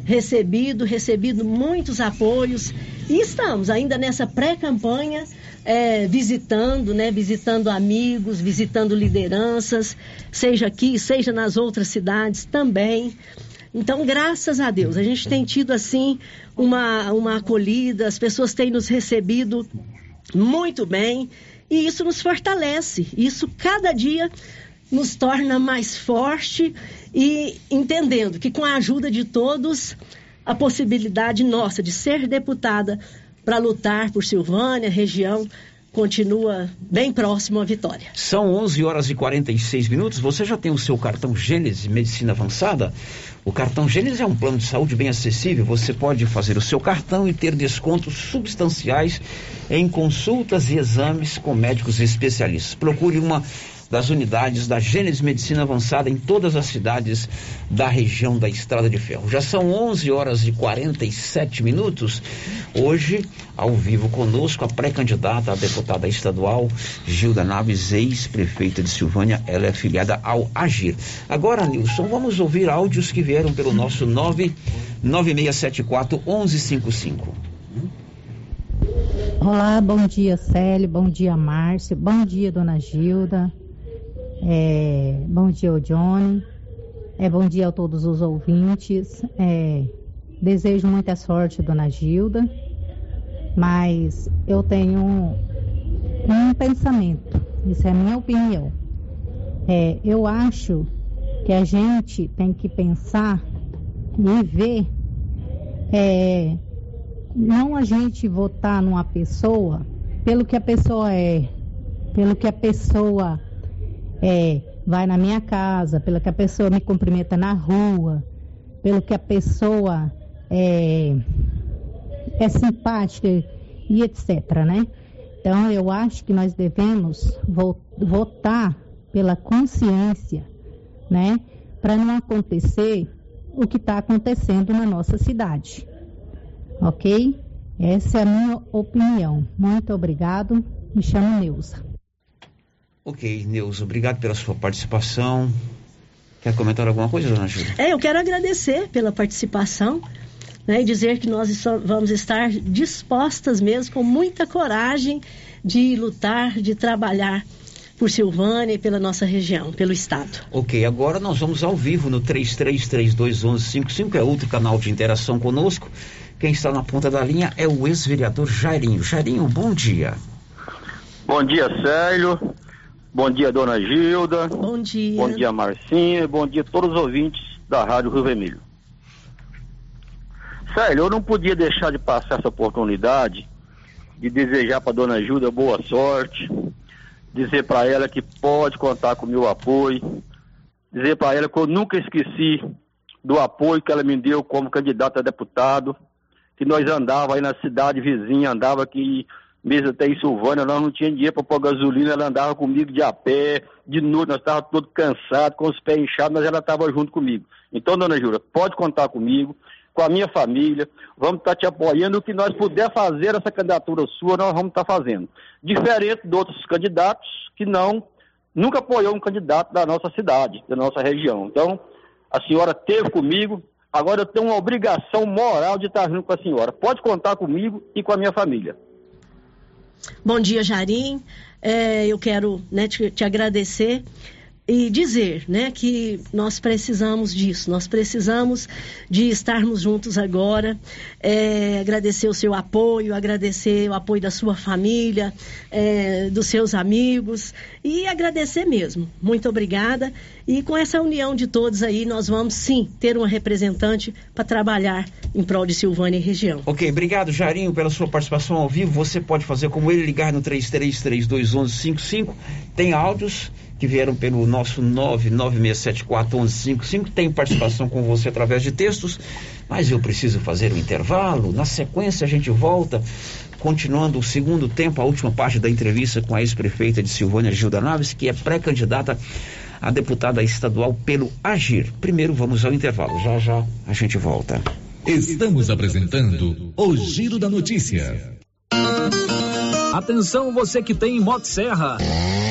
recebido, recebido muitos apoios e estamos ainda nessa pré-campanha é, visitando, né, visitando amigos, visitando lideranças, seja aqui, seja nas outras cidades também. Então, graças a Deus, a gente tem tido assim uma, uma acolhida, as pessoas têm nos recebido muito bem e isso nos fortalece. Isso cada dia nos torna mais forte e entendendo que com a ajuda de todos, a possibilidade nossa de ser deputada para lutar por Silvânia, região, continua bem próximo à vitória. São 11 horas e 46 minutos. Você já tem o seu cartão Gênesis Medicina Avançada? O cartão Gênesis é um plano de saúde bem acessível. Você pode fazer o seu cartão e ter descontos substanciais em consultas e exames com médicos especialistas. Procure uma das unidades da Gênesis Medicina Avançada em todas as cidades da região da Estrada de Ferro. Já são 11 horas e 47 minutos. Hoje, ao vivo conosco, a pré-candidata a deputada estadual Gilda Naves, ex-prefeita de Silvânia, ela é filiada ao Agir. Agora, Nilson, vamos ouvir áudios que vieram pelo nosso 99674 1155. Olá, bom dia Célio, bom dia Márcio, bom dia Dona Gilda, é, bom dia Johnny, é, bom dia a todos os ouvintes. É, desejo muita sorte, Dona Gilda, mas eu tenho um, um pensamento, isso é a minha opinião. É, eu acho que a gente tem que pensar e ver é, não a gente votar numa pessoa pelo que a pessoa é, pelo que a pessoa é, vai na minha casa, pelo que a pessoa me cumprimenta na rua, pelo que a pessoa é, é simpática e etc, né? Então eu acho que nós devemos vo votar pela consciência, né? Para não acontecer o que está acontecendo na nossa cidade ok? Essa é a minha opinião. Muito obrigado. Me chamo Neuza. Ok, Neuza, obrigado pela sua participação. Quer comentar alguma coisa, dona Júlia? É, eu quero agradecer pela participação né, e dizer que nós vamos estar dispostas mesmo, com muita coragem de lutar, de trabalhar por Silvânia e pela nossa região, pelo Estado. Ok, agora nós vamos ao vivo no 33321155, é outro canal de interação conosco. Quem está na ponta da linha é o ex-vereador Jairinho. Jairinho, bom dia. Bom dia, Célio. Bom dia, dona Gilda. Bom dia. Bom dia, Marcinha. Bom dia a todos os ouvintes da Rádio Rio Vermelho. Célio, eu não podia deixar de passar essa oportunidade de desejar para dona Gilda boa sorte, dizer para ela que pode contar com o meu apoio, dizer para ela que eu nunca esqueci do apoio que ela me deu como candidata a deputado, que nós andava aí na cidade vizinha, andava aqui meses até em Silvânia, nós não tínhamos dinheiro para pôr gasolina, ela andava comigo de a pé, de noite, nós estávamos todos cansados, com os pés inchados, mas ela estava junto comigo. Então, dona Jura, pode contar comigo, com a minha família, vamos estar tá te apoiando, o que nós puder fazer essa candidatura sua, nós vamos estar tá fazendo. Diferente de outros candidatos que não, nunca apoiou um candidato da nossa cidade, da nossa região. Então, a senhora teve comigo, agora eu tenho uma obrigação moral de estar junto com a senhora. Pode contar comigo e com a minha família. Bom dia, Jarim. É, eu quero né, te, te agradecer e dizer né, que nós precisamos disso, nós precisamos de estarmos juntos agora, é, agradecer o seu apoio, agradecer o apoio da sua família, é, dos seus amigos e agradecer mesmo. Muito obrigada. E com essa união de todos aí, nós vamos sim ter uma representante para trabalhar em prol de Silvânia e região. Ok, obrigado, Jarinho, pela sua participação ao vivo. Você pode fazer como ele, ligar no 33321155. Tem áudios que vieram pelo nosso 996741155. Tem participação com você através de textos, mas eu preciso fazer um intervalo. Na sequência, a gente volta, continuando o segundo tempo, a última parte da entrevista com a ex-prefeita de Silvânia, Gilda Naves, que é pré-candidata a deputada estadual pelo Agir. Primeiro, vamos ao intervalo. Já já a gente volta. Estamos apresentando o Giro da Notícia. Atenção, você que tem Motosserra. Serra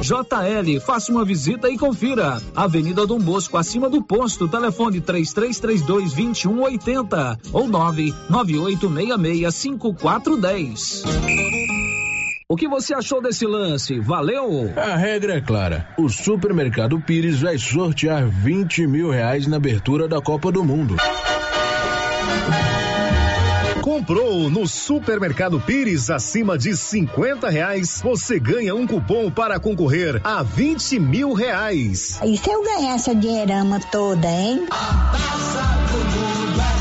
JL, faça uma visita e confira. Avenida Dom Bosco, acima do posto, telefone 3332 2180 ou 99866 5410. O que você achou desse lance? Valeu? A regra é clara. O supermercado Pires vai sortear 20 mil reais na abertura da Copa do Mundo. Comprou no Supermercado Pires acima de 50 reais, você ganha um cupom para concorrer a 20 mil reais. E se eu ganhar essa dinheirama toda, hein? A taça do mundo é.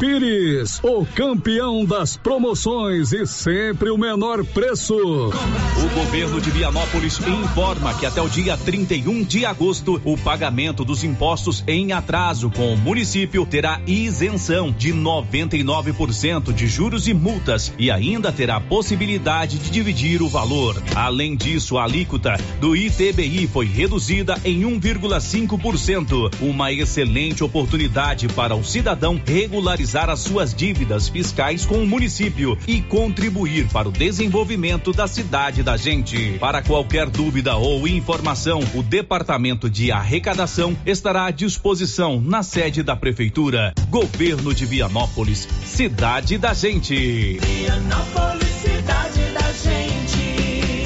Pires, o campeão das promoções e sempre o menor preço. O governo de Vianópolis informa que até o dia 31 de agosto, o pagamento dos impostos em atraso com o município terá isenção de 99% de juros e multas e ainda terá possibilidade de dividir o valor. Além disso, a alíquota do ITBI foi reduzida em 1,5%, uma excelente oportunidade para o cidadão regularizar regularizar as suas dívidas fiscais com o município e contribuir para o desenvolvimento da cidade da gente. Para qualquer dúvida ou informação, o Departamento de Arrecadação estará à disposição na sede da Prefeitura. Governo de Vianópolis, cidade da gente. Vianópolis, cidade da gente.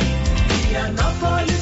Vianópolis,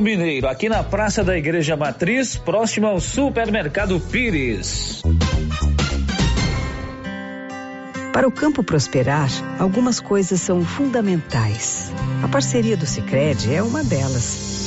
Mineiro, aqui na Praça da Igreja Matriz, próximo ao Supermercado Pires. Para o campo prosperar, algumas coisas são fundamentais. A parceria do Sicredi é uma delas.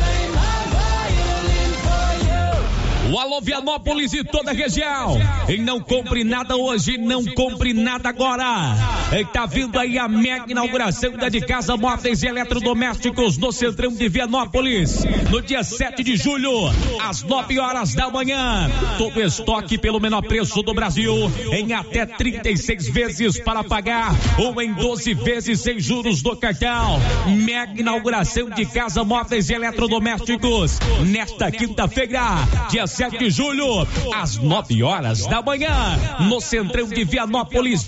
O Alô Vianópolis e toda a região. E não compre nada hoje, não compre nada agora. E tá vindo aí a mega inauguração da de casa móveis e eletrodomésticos no centrão de Vianópolis. No dia 7 de julho, às 9 horas da manhã. Todo estoque pelo menor preço do Brasil. Em até 36 vezes para pagar. Ou em 12 vezes sem juros do cartão. Mega inauguração de casa móveis e eletrodomésticos. Nesta quinta-feira, dia 7 de julho, às 9 horas da manhã, no centrão de Vianópolis.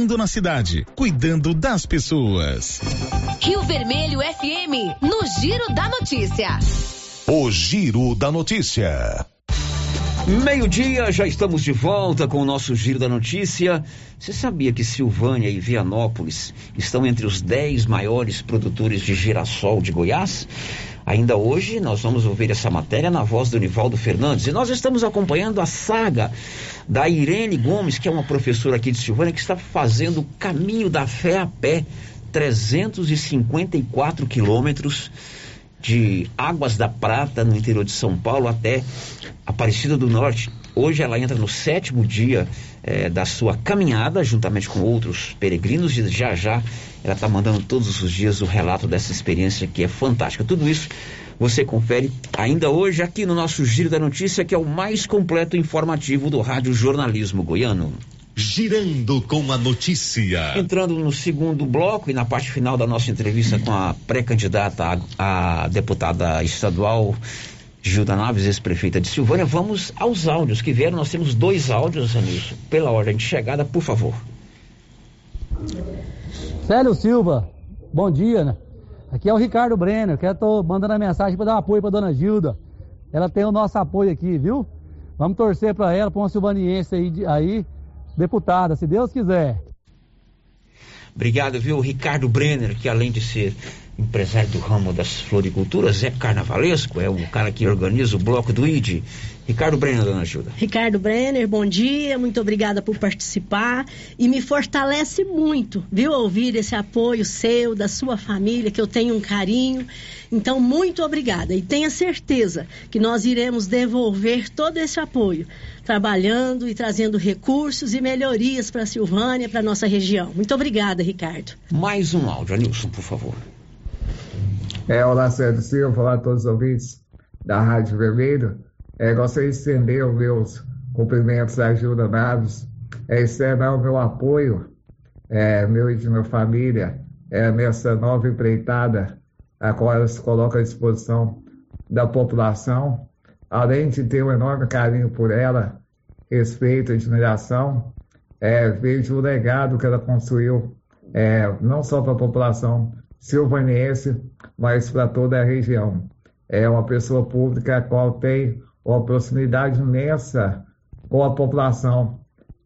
investindo na cidade, cuidando das pessoas. Rio Vermelho FM, no Giro da Notícia. O Giro da Notícia. Meio-dia, já estamos de volta com o nosso Giro da Notícia. Você sabia que Silvânia e Vianópolis estão entre os 10 maiores produtores de girassol de Goiás? Ainda hoje nós vamos ouvir essa matéria na voz do Nivaldo Fernandes e nós estamos acompanhando a saga da Irene Gomes, que é uma professora aqui de Silvânia que está fazendo o caminho da fé a pé, 354 quilômetros de Águas da Prata, no interior de São Paulo, até Aparecida do Norte. Hoje ela entra no sétimo dia eh, da sua caminhada, juntamente com outros peregrinos, e já já ela está mandando todos os dias o relato dessa experiência que é fantástica. Tudo isso você confere ainda hoje aqui no nosso Giro da Notícia, que é o mais completo informativo do Rádio Jornalismo Goiano. Girando com a notícia. Entrando no segundo bloco e na parte final da nossa entrevista com a pré-candidata a, a deputada estadual Gilda Naves, ex-prefeita de Silvânia, vamos aos áudios que vieram. Nós temos dois áudios, Anilson, pela ordem de chegada, por favor. Célio Silva, bom dia, né? Aqui é o Ricardo Brenner, que eu tô mandando a mensagem para dar um apoio para dona Gilda. Ela tem o nosso apoio aqui, viu? Vamos torcer para ela, para uma silvaniense aí, aí, deputada, se Deus quiser. Obrigado, viu, Ricardo Brenner, que além de ser empresário do ramo das floriculturas, é carnavalesco, é o cara que organiza o bloco do ID. Ricardo Brenner, dona Ajuda. Ricardo Brenner, bom dia, muito obrigada por participar e me fortalece muito, viu, ouvir esse apoio seu, da sua família, que eu tenho um carinho. Então, muito obrigada e tenha certeza que nós iremos devolver todo esse apoio, trabalhando e trazendo recursos e melhorias para a Silvânia, para a nossa região. Muito obrigada, Ricardo. Mais um áudio, Anilson, por favor. É, olá, Sérgio Silva, olá a todos os ouvintes da Rádio Vermelho. É, gostaria de estender os meus cumprimentos à Ajuda Naves, é, o meu apoio, é, meu e de minha família, é, nessa nova empreitada, a qual ela se coloca à disposição da população, além de ter um enorme carinho por ela, respeito admiração, é, vejo o legado que ela construiu, é, não só para a população silvaniense, mas para toda a região. É uma pessoa pública a qual tem uma proximidade imensa com a população,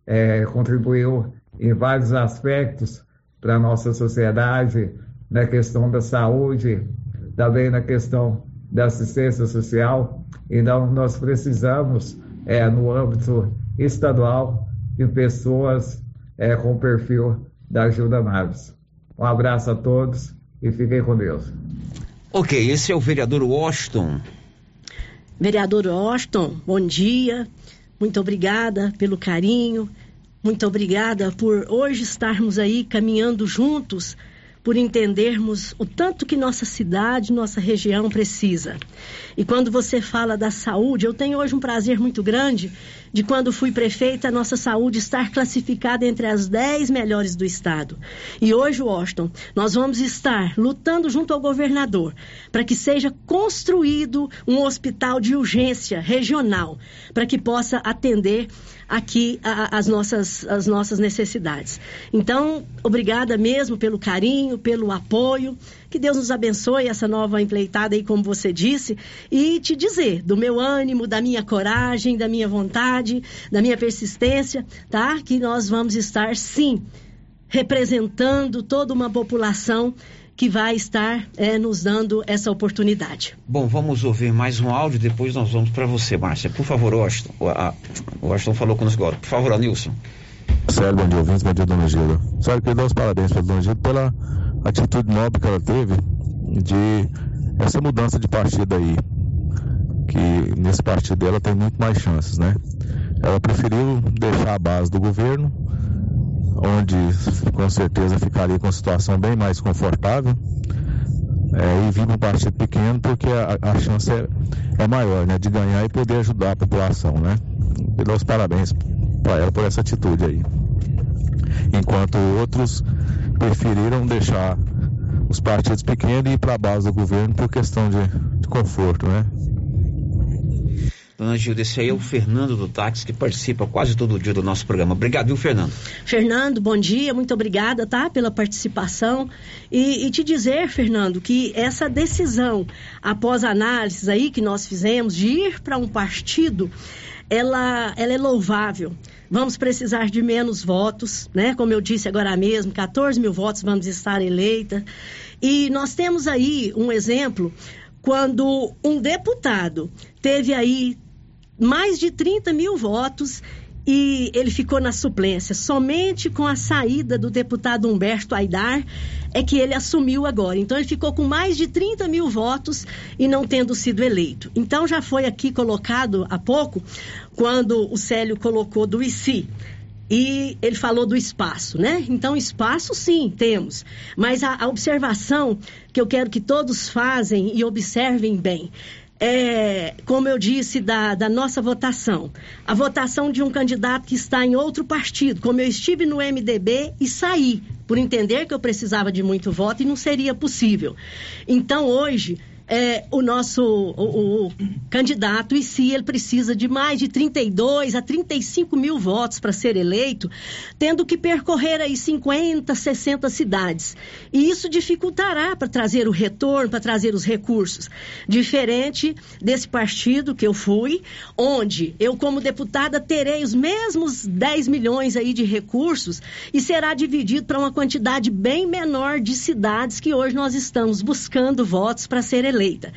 é, contribuiu em vários aspectos para a nossa sociedade, na questão da saúde, também na questão da assistência social. Então, nós precisamos, é, no âmbito estadual, de pessoas é, com perfil da Ajuda Naves. Um abraço a todos e fiquem com Deus. Ok, esse é o vereador Washington. Vereador Washington, bom dia. Muito obrigada pelo carinho. Muito obrigada por hoje estarmos aí caminhando juntos, por entendermos o tanto que nossa cidade, nossa região precisa. E quando você fala da saúde, eu tenho hoje um prazer muito grande de quando fui prefeita, a nossa saúde estar classificada entre as 10 melhores do estado. E hoje, Washington, nós vamos estar lutando junto ao governador para que seja construído um hospital de urgência regional, para que possa atender aqui a, as, nossas, as nossas necessidades. Então, obrigada mesmo pelo carinho, pelo apoio. Que Deus nos abençoe essa nova empleitada aí, como você disse, e te dizer do meu ânimo, da minha coragem, da minha vontade, da minha persistência, tá? Que nós vamos estar sim representando toda uma população que vai estar é, nos dando essa oportunidade. Bom, vamos ouvir mais um áudio, depois nós vamos para você, Márcia. Por favor, Washington. O Washington falou conosco agora. Por favor, Anilson. Sérgio, bom dia, ouvintes, bom dia, dona Gilda. Sérgio, queria dar os parabéns para a dona Gilda pela atitude nobre que ela teve de essa mudança de partido aí, que nesse partido dela tem muito mais chances, né? Ela preferiu deixar a base do governo, onde com certeza ficaria com situação bem mais confortável, é, e vir para um partido pequeno porque a, a chance é, é, maior, né? De ganhar e poder ajudar a população, né? E dou os parabéns para ela por essa atitude aí. Enquanto outros preferiram deixar os partidos pequenos e ir para a base do governo por questão de, de conforto, né? Dona Gilda, esse aí é o Fernando do Táxi, que participa quase todo dia do nosso programa. Obrigado, viu, Fernando? Fernando, bom dia, muito obrigada, tá, pela participação. E, e te dizer, Fernando, que essa decisão, após a análise aí que nós fizemos, de ir para um partido, ela, ela é louvável. Vamos precisar de menos votos, né? Como eu disse agora mesmo, 14 mil votos vamos estar eleita. E nós temos aí um exemplo quando um deputado teve aí mais de 30 mil votos e ele ficou na suplência. Somente com a saída do deputado Humberto Aidar é que ele assumiu agora. Então, ele ficou com mais de 30 mil votos e não tendo sido eleito. Então, já foi aqui colocado há pouco, quando o Célio colocou do ICI. E ele falou do espaço, né? Então, espaço sim, temos. Mas a, a observação que eu quero que todos fazem e observem bem é, como eu disse, da, da nossa votação. A votação de um candidato que está em outro partido, como eu estive no MDB e saí, por entender que eu precisava de muito voto e não seria possível. Então, hoje, é, o nosso o, o, candidato, e se ele precisa de mais de 32 a 35 mil votos para ser eleito, tendo que percorrer aí 50, 60 cidades. E isso dificultará para trazer o retorno, para trazer os recursos. Diferente desse partido que eu fui, onde eu, como deputada, terei os mesmos 10 milhões aí de recursos e será dividido para uma quantidade bem menor de cidades que hoje nós estamos buscando votos para ser eleito eleita.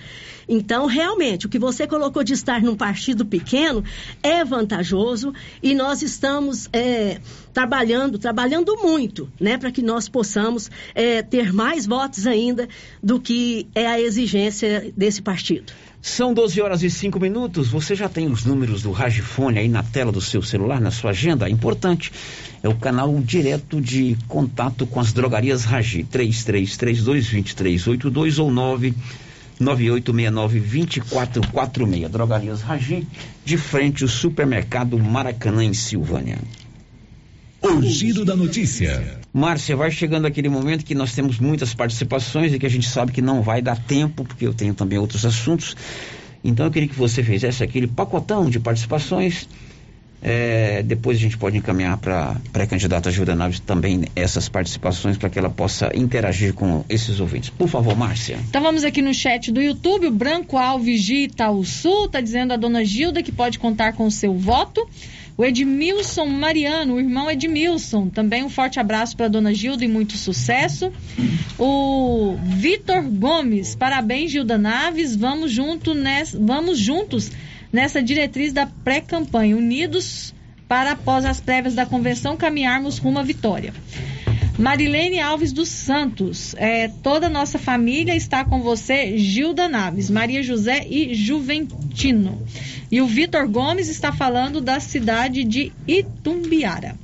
Então, realmente, o que você colocou de estar num partido pequeno é vantajoso e nós estamos é, trabalhando, trabalhando muito, né, para que nós possamos é, ter mais votos ainda do que é a exigência desse partido. São 12 horas e 5 minutos. Você já tem os números do Ragifone aí na tela do seu celular, na sua agenda? Importante. É o canal direto de contato com as drogarias Ragi. 33322382 ou 9 9869-2446. Drogarias Ragi, de frente ao supermercado Maracanã, em Silvânia. O giro da notícia. Márcia, vai chegando aquele momento que nós temos muitas participações e que a gente sabe que não vai dar tempo, porque eu tenho também outros assuntos. Então eu queria que você fizesse aquele pacotão de participações é, depois a gente pode encaminhar para a pré-candidata Naves também essas participações para que ela possa interagir com esses ouvintes. Por favor, Márcia. Então vamos aqui no chat do YouTube. O Branco Alves de Itaúsu está dizendo a dona Gilda que pode contar com o seu voto. O Edmilson Mariano, o irmão Edmilson, também um forte abraço para a dona Gilda e muito sucesso. O Vitor Gomes, parabéns Gilda Naves, vamos, junto vamos juntos nessa diretriz da pré-campanha, unidos para após as prévias da convenção caminharmos rumo à vitória. Marilene Alves dos Santos, é, toda a nossa família está com você, Gilda Naves, Maria José e Juventino. E o Vitor Gomes está falando da cidade de Itumbiara.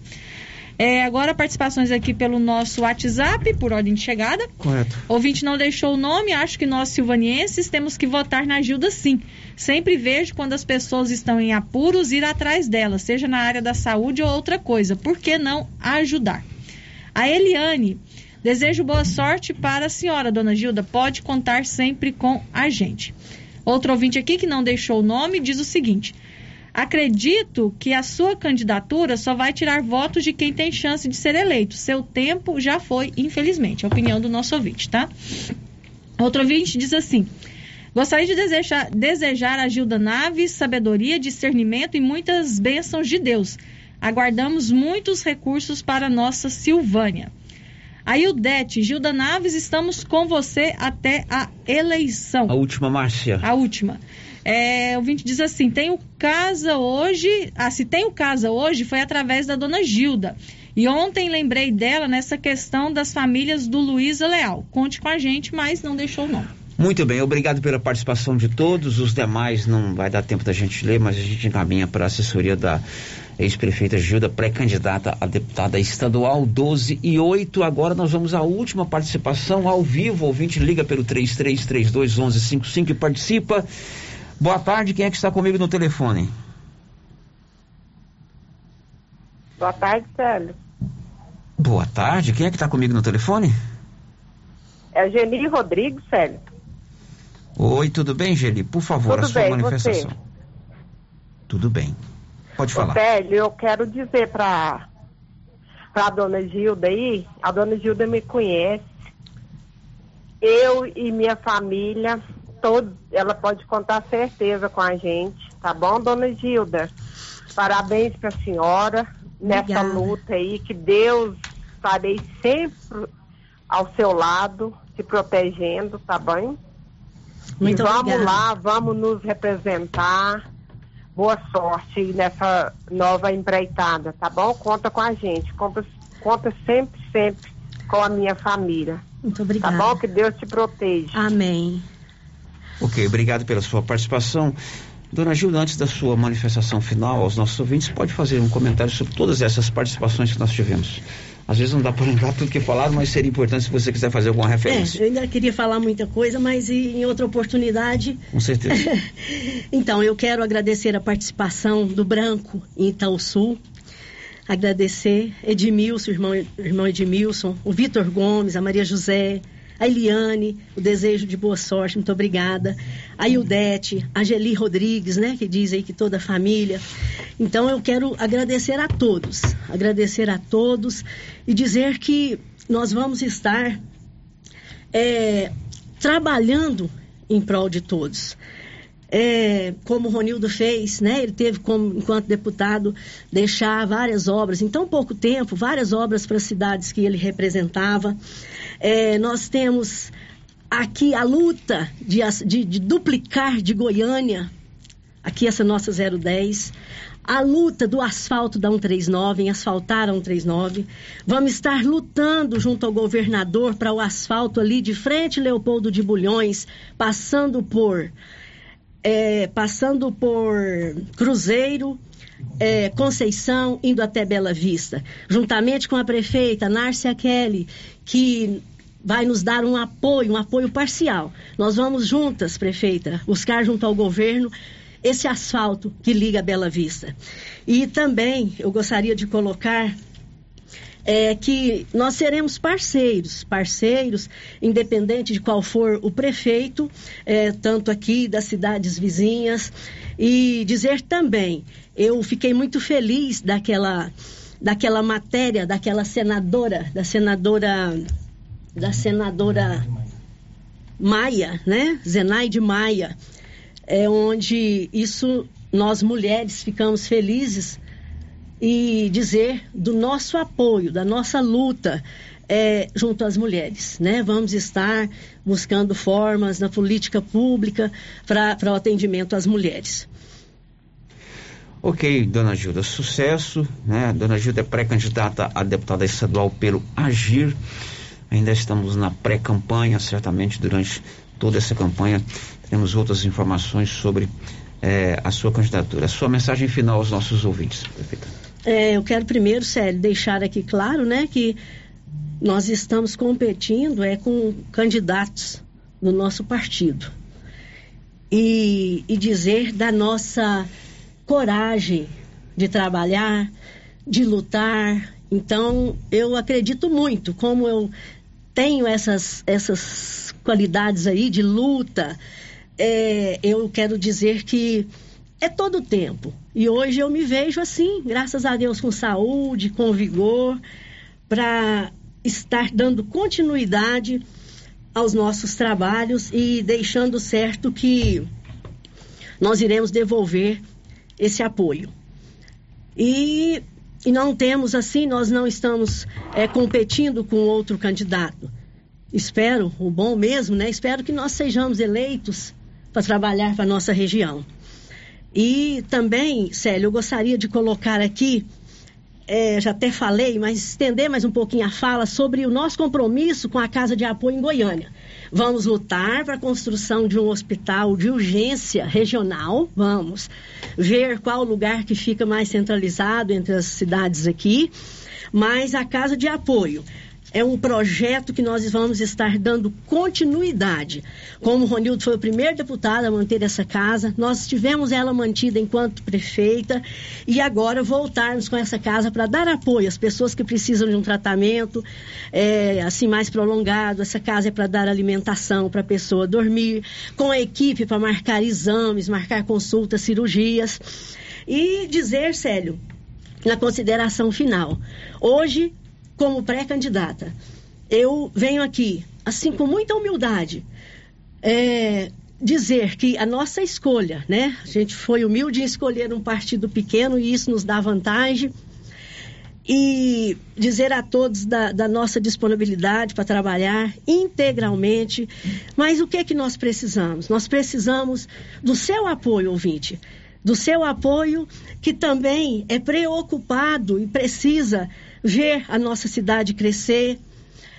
É, agora participações aqui pelo nosso WhatsApp, por ordem de chegada. Correto. Ouvinte não deixou o nome, acho que nós silvanienses temos que votar na Gilda sim. Sempre vejo quando as pessoas estão em apuros ir atrás delas, seja na área da saúde ou outra coisa. Por que não ajudar? A Eliane, desejo boa sorte para a senhora, dona Gilda. Pode contar sempre com a gente. Outro ouvinte aqui que não deixou o nome diz o seguinte: Acredito que a sua candidatura só vai tirar votos de quem tem chance de ser eleito. Seu tempo já foi, infelizmente. É a opinião do nosso ouvinte, tá? Outro ouvinte diz assim: Gostaria de desejar, desejar a Gilda Naves sabedoria, discernimento e muitas bênçãos de Deus. Aguardamos muitos recursos para nossa Silvânia. Aí o Det, Gilda Naves, estamos com você até a eleição. A última, Márcia. A última. É, o ouvinte diz assim: tenho casa hoje. Ah, se tenho casa hoje, foi através da dona Gilda. E ontem lembrei dela nessa questão das famílias do Luísa Leal. Conte com a gente, mas não deixou o nome. Muito bem, obrigado pela participação de todos. Os demais não vai dar tempo da gente ler, mas a gente encaminha para a assessoria da ex-prefeita Gilda, pré-candidata a deputada estadual 12 e 8. Agora nós vamos à última participação ao vivo. O ouvinte liga pelo 3332 1155 e participa. Boa tarde, quem é que está comigo no telefone? Boa tarde, Célio. Boa tarde, quem é que está comigo no telefone? É Geni Rodrigues, Célio. Oi, tudo bem, Geli? Por favor, tudo a sua bem, manifestação. Você? Tudo bem. Pode falar. Célio, eu quero dizer para a dona Gilda aí, a dona Gilda me conhece, eu e minha família, todo, ela pode contar certeza com a gente, tá bom, dona Gilda? Parabéns para a senhora nessa Obrigada. luta aí, que Deus estarei sempre ao seu lado, te protegendo, tá bem? Muito e vamos obrigada. lá, vamos nos representar. Boa sorte nessa nova empreitada, tá bom? Conta com a gente. Conta, conta sempre, sempre com a minha família. Muito obrigada. Tá bom? Que Deus te proteja. Amém. Ok, obrigado pela sua participação. Dona Gilda, antes da sua manifestação final aos nossos ouvintes, pode fazer um comentário sobre todas essas participações que nós tivemos. Às vezes não dá para lembrar tudo que falaram, mas seria importante se você quiser fazer alguma É, referência. eu ainda queria falar muita coisa, mas em outra oportunidade. Com certeza. *laughs* então, eu quero agradecer a participação do Branco em Itaúsul. Agradecer Edmilson, irmão, irmão Edmilson, o Vitor Gomes, a Maria José, a Eliane, o desejo de boa sorte, muito obrigada. A Ildete, a Geli Rodrigues, né, que diz aí que toda a família. Então eu quero agradecer a todos, agradecer a todos e dizer que nós vamos estar é, trabalhando em prol de todos. É, como o Ronildo fez, né? Ele teve como, enquanto deputado, deixar várias obras, em tão pouco tempo, várias obras para as cidades que ele representava. É, nós temos aqui a luta de, de- de duplicar de Goiânia, aqui essa nossa 010, a luta do asfalto da 139, em asfaltar a 139. Vamos estar lutando junto ao governador para o asfalto ali de frente Leopoldo de Bulhões, passando por é, passando por Cruzeiro, é, Conceição, indo até Bela Vista, juntamente com a prefeita Nárcia Kelly, que vai nos dar um apoio, um apoio parcial. Nós vamos juntas, prefeita, buscar junto ao governo esse asfalto que liga Bela Vista. E também eu gostaria de colocar é que nós seremos parceiros, parceiros, independente de qual for o prefeito, é, tanto aqui das cidades vizinhas, e dizer também, eu fiquei muito feliz daquela, daquela matéria, daquela senadora, da senadora, da senadora Maia, né? Zenaide Maia, é onde isso nós mulheres ficamos felizes e dizer do nosso apoio, da nossa luta é, junto às mulheres. Né? Vamos estar buscando formas na política pública para o atendimento às mulheres. Ok, dona Gilda, sucesso. Né? Dona Gilda é pré-candidata a deputada estadual pelo Agir. Ainda estamos na pré-campanha, certamente durante toda essa campanha teremos outras informações sobre eh, a sua candidatura. A sua mensagem final aos nossos ouvintes, prefeita. É, eu quero primeiro, Célio, deixar aqui claro né, que nós estamos competindo é, com candidatos do nosso partido. E, e dizer da nossa coragem de trabalhar, de lutar. Então, eu acredito muito, como eu tenho essas, essas qualidades aí de luta, é, eu quero dizer que é todo o tempo. E hoje eu me vejo assim, graças a Deus, com saúde, com vigor, para estar dando continuidade aos nossos trabalhos e deixando certo que nós iremos devolver esse apoio. E, e não temos assim, nós não estamos é, competindo com outro candidato. Espero, o bom mesmo, né? Espero que nós sejamos eleitos para trabalhar para a nossa região. E também, Célio, eu gostaria de colocar aqui, é, já até falei, mas estender mais um pouquinho a fala sobre o nosso compromisso com a Casa de Apoio em Goiânia. Vamos lutar para a construção de um hospital de urgência regional, vamos ver qual lugar que fica mais centralizado entre as cidades aqui, mas a Casa de Apoio é um projeto que nós vamos estar dando continuidade. Como Ronildo foi o primeiro deputado a manter essa casa, nós tivemos ela mantida enquanto prefeita e agora voltarmos com essa casa para dar apoio às pessoas que precisam de um tratamento é, assim mais prolongado. Essa casa é para dar alimentação para a pessoa dormir, com a equipe para marcar exames, marcar consultas, cirurgias. E dizer, Célio, na consideração final, hoje, como pré-candidata, eu venho aqui, assim, com muita humildade, é, dizer que a nossa escolha, né? A gente foi humilde em escolher um partido pequeno e isso nos dá vantagem. E dizer a todos da, da nossa disponibilidade para trabalhar integralmente. Mas o que é que nós precisamos? Nós precisamos do seu apoio, ouvinte. Do seu apoio, que também é preocupado e precisa ver a nossa cidade crescer,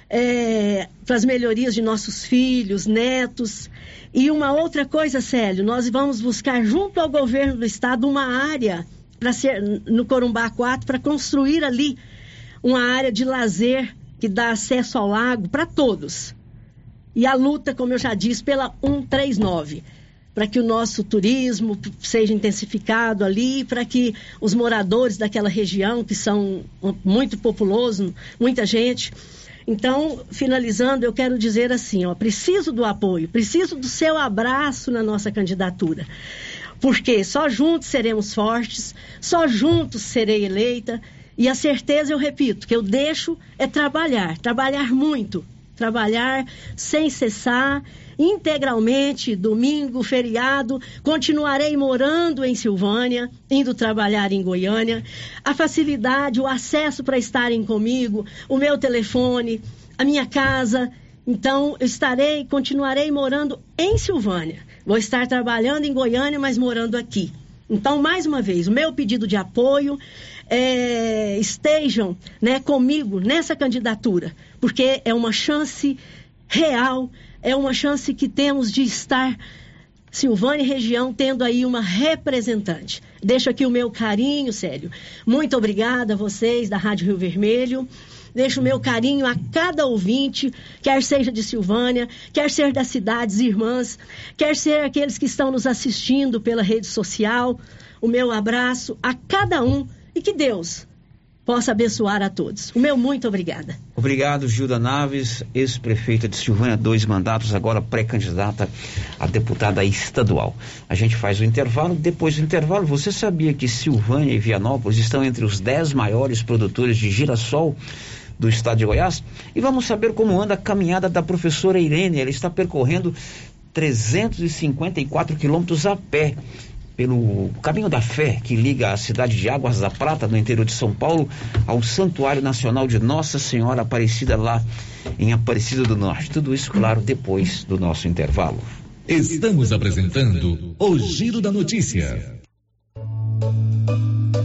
é, para as melhorias de nossos filhos, netos. E uma outra coisa, Célio, nós vamos buscar junto ao governo do estado uma área para ser no Corumbá 4 para construir ali uma área de lazer que dá acesso ao lago para todos. E a luta, como eu já disse, pela 139 para que o nosso turismo seja intensificado ali, para que os moradores daquela região, que são muito populosos, muita gente, então, finalizando, eu quero dizer assim, ó, preciso do apoio, preciso do seu abraço na nossa candidatura. Porque só juntos seremos fortes, só juntos serei eleita. E a certeza, eu repito, que eu deixo é trabalhar, trabalhar muito, trabalhar sem cessar, integralmente, domingo, feriado, continuarei morando em Silvânia, indo trabalhar em Goiânia. A facilidade, o acesso para estarem comigo, o meu telefone, a minha casa. Então, eu estarei, continuarei morando em Silvânia. Vou estar trabalhando em Goiânia, mas morando aqui. Então, mais uma vez, o meu pedido de apoio é, estejam né, comigo nessa candidatura, porque é uma chance real, é uma chance que temos de estar, Silvânia e região, tendo aí uma representante. Deixo aqui o meu carinho, sério. Muito obrigada a vocês da Rádio Rio Vermelho. Deixo o meu carinho a cada ouvinte, quer seja de Silvânia, quer ser das cidades irmãs, quer ser aqueles que estão nos assistindo pela rede social. O meu abraço a cada um e que Deus possa abençoar a todos. O meu muito obrigada. Obrigado, Gilda Naves, ex-prefeita de Silvânia, dois mandatos, agora pré-candidata a deputada estadual. A gente faz o intervalo, depois do intervalo, você sabia que Silvânia e Vianópolis estão entre os dez maiores produtores de girassol do estado de Goiás? E vamos saber como anda a caminhada da professora Irene. Ela está percorrendo 354 quilômetros a pé pelo Caminho da Fé, que liga a cidade de Águas da Prata, no interior de São Paulo, ao Santuário Nacional de Nossa Senhora Aparecida, lá em Aparecida do Norte. Tudo isso, claro, depois do nosso intervalo. Estamos apresentando o Giro da Notícia.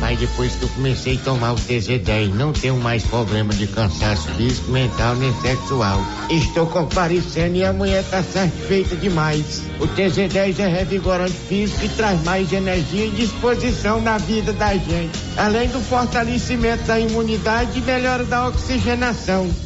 Mas depois que eu comecei a tomar o TZ10, não tenho mais problema de cansaço físico, mental nem sexual. Estou comparecendo e a mulher está satisfeita demais. O TZ10 é revigorante físico e traz mais energia e disposição na vida da gente. Além do fortalecimento da imunidade e melhora da oxigenação.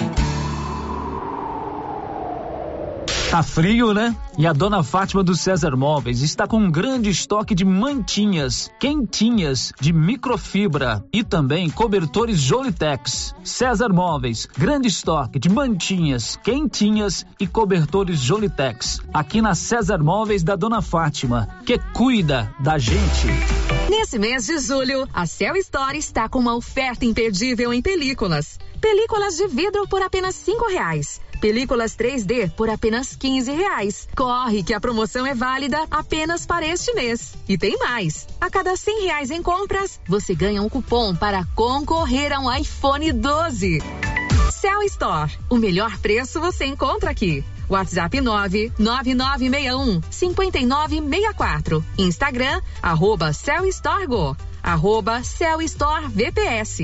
Tá frio, né? E a dona Fátima do César Móveis está com um grande estoque de mantinhas, quentinhas, de microfibra e também cobertores Jolitex. César Móveis, grande estoque de mantinhas, quentinhas e cobertores Jolitex. Aqui na César Móveis da dona Fátima, que cuida da gente. Nesse mês de julho, a Cell Store está com uma oferta imperdível em películas. Películas de vidro por apenas cinco reais. Películas 3D por apenas 15 reais. Corre que a promoção é válida apenas para este mês. E tem mais. A cada 100 reais em compras, você ganha um cupom para concorrer a um iPhone 12. Cell Store. O melhor preço você encontra aqui. WhatsApp 99961 5964. Instagram, arroba Cell Store Go. Arroba Cell Store VPS.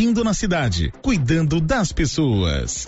investindo na cidade, cuidando das pessoas.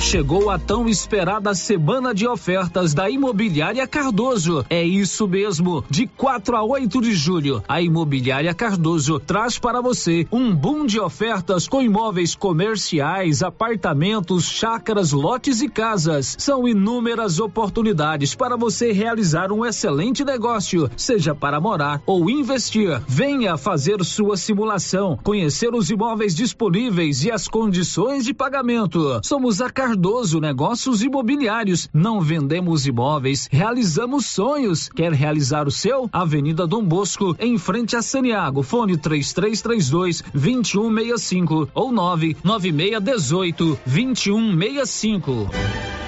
Chegou a tão esperada semana de ofertas da Imobiliária Cardoso. É isso mesmo. De 4 a 8 de julho, a Imobiliária Cardoso traz para você um boom de ofertas com imóveis comerciais, apartamentos, chácaras, lotes e casas. São inúmeras oportunidades para você realizar um excelente negócio, seja para morar ou investir. Venha fazer sua simulação, conhecer os imóveis disponíveis e as condições de pagamento. Somos a Cardoso Negócios Imobiliários. Não vendemos imóveis, realizamos sonhos. Quer realizar o seu? Avenida Dom Bosco, em frente a Saniago. Fone 3332 2165 ou 99618 2165.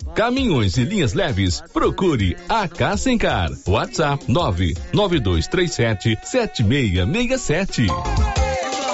caminhões e linhas leves, procure a Cassencar. WhatsApp 99237 7667.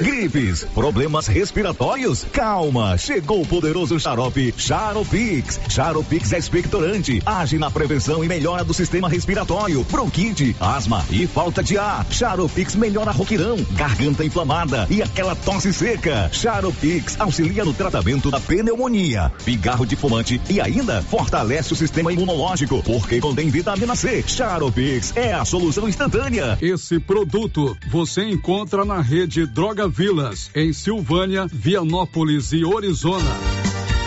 gripes, problemas respiratórios? Calma, chegou o poderoso xarope Charopix. Charopix é expectorante, age na prevenção e melhora do sistema respiratório, bronquite, asma e falta de ar. Charopix melhora roquirão, garganta inflamada e aquela tosse seca. Charopix auxilia no tratamento da pneumonia, pigarro de fumante e ainda fortalece o sistema imunológico, porque contém vitamina C. Charopix é a solução instantânea. Esse produto você encontra na rede Droga Vilas, em Silvânia, Vianópolis e Orizona.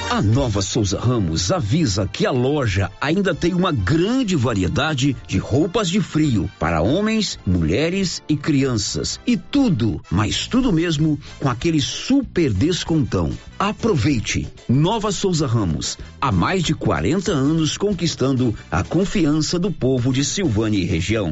A Nova Souza Ramos avisa que a loja ainda tem uma grande variedade de roupas de frio para homens, mulheres e crianças. E tudo, mas tudo mesmo, com aquele super descontão. Aproveite! Nova Souza Ramos, há mais de 40 anos conquistando a confiança do povo de Silvânia e região.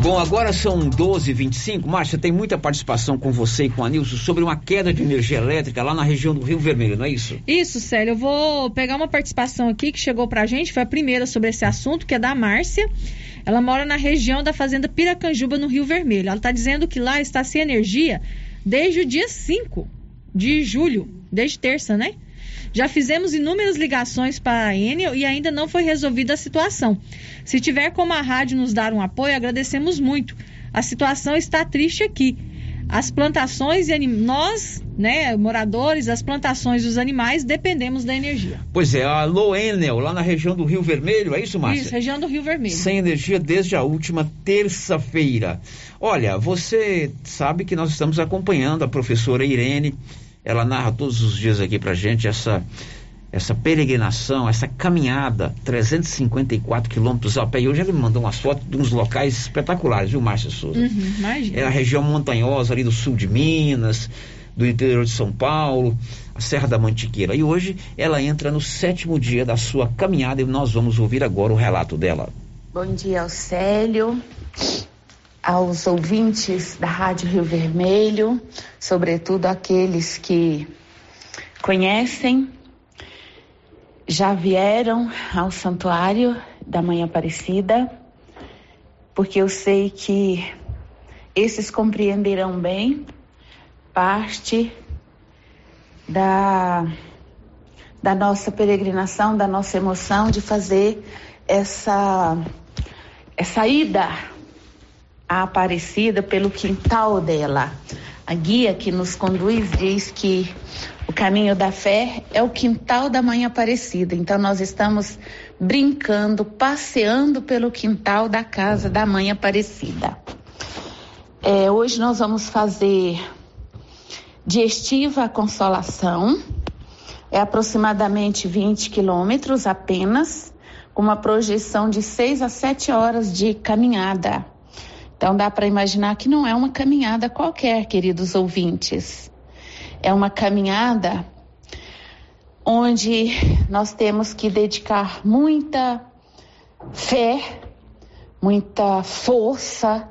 Bom, agora são 12h25. Márcia, tem muita participação com você e com a Nilson sobre uma queda de energia elétrica lá na região do Rio Vermelho, não é isso? Isso, Célio. Eu vou pegar uma participação aqui que chegou pra gente, foi a primeira sobre esse assunto, que é da Márcia. Ela mora na região da fazenda Piracanjuba, no Rio Vermelho. Ela está dizendo que lá está sem energia desde o dia 5 de julho, desde terça, né? Já fizemos inúmeras ligações para a Enel e ainda não foi resolvida a situação. Se tiver como a rádio nos dar um apoio, agradecemos muito. A situação está triste aqui. As plantações e anim... nós, né, moradores, as plantações e os animais dependemos da energia. Pois é, a Loenel, lá na região do Rio Vermelho, é isso, Márcia? Isso, região do Rio Vermelho. Sem energia desde a última terça-feira. Olha, você sabe que nós estamos acompanhando a professora Irene ela narra todos os dias aqui pra gente essa essa peregrinação, essa caminhada, 354 quilômetros a pé. E hoje ele me mandou umas fotos de uns locais espetaculares, viu, Márcia Souza? Uhum, é a região montanhosa ali do sul de Minas, do interior de São Paulo, a Serra da Mantiqueira. E hoje ela entra no sétimo dia da sua caminhada e nós vamos ouvir agora o relato dela. Bom dia ao Célio, aos ouvintes da Rádio Rio Vermelho, sobretudo aqueles que conhecem, já vieram ao santuário da Mãe Aparecida, porque eu sei que esses compreenderão bem parte da, da nossa peregrinação, da nossa emoção de fazer essa, essa ida a Aparecida pelo quintal dela. A guia que nos conduz diz que o caminho da fé é o quintal da Mãe Aparecida. Então nós estamos brincando, passeando pelo quintal da casa da Mãe Aparecida. É, hoje nós vamos fazer de estiva a consolação. É aproximadamente 20 quilômetros apenas, com uma projeção de 6 a 7 horas de caminhada. Então dá para imaginar que não é uma caminhada qualquer, queridos ouvintes. É uma caminhada onde nós temos que dedicar muita fé, muita força,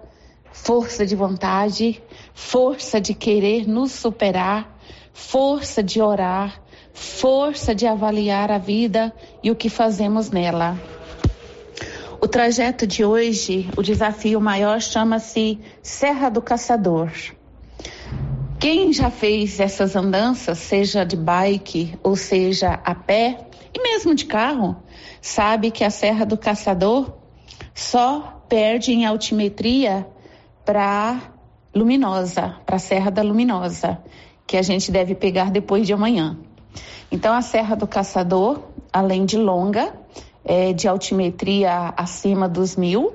força de vontade, força de querer nos superar, força de orar, força de avaliar a vida e o que fazemos nela. O trajeto de hoje, o desafio maior chama-se Serra do Caçador. Quem já fez essas andanças, seja de bike ou seja a pé, e mesmo de carro, sabe que a Serra do Caçador só perde em altimetria para Luminosa, para a Serra da Luminosa, que a gente deve pegar depois de amanhã. Então, a Serra do Caçador, além de longa, é de altimetria acima dos mil,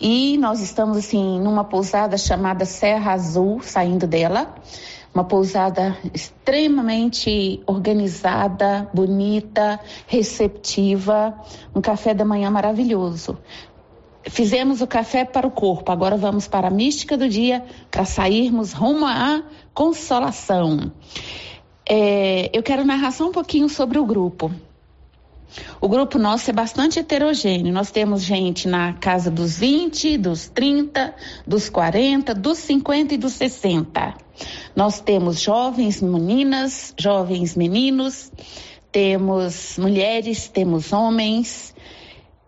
e nós estamos assim numa pousada chamada Serra Azul, saindo dela, uma pousada extremamente organizada, bonita, receptiva, um café da manhã maravilhoso. Fizemos o café para o corpo, agora vamos para a mística do dia para sairmos rumo à consolação. É, eu quero narrar só um pouquinho sobre o grupo. O grupo nosso é bastante heterogêneo. Nós temos gente na casa dos 20, dos 30, dos 40, dos 50 e dos 60. Nós temos jovens meninas, jovens meninos, temos mulheres, temos homens,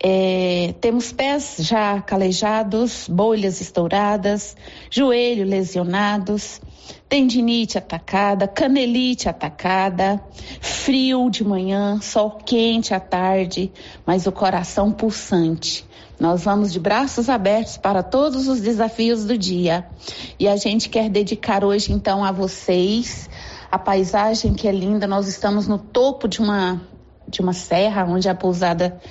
é, temos pés já calejados, bolhas estouradas, joelho lesionados, tendinite atacada, canelite atacada, frio de manhã, sol quente à tarde, mas o coração pulsante. Nós vamos de braços abertos para todos os desafios do dia. E a gente quer dedicar hoje então a vocês a paisagem que é linda. Nós estamos no topo de uma de uma serra onde a pousada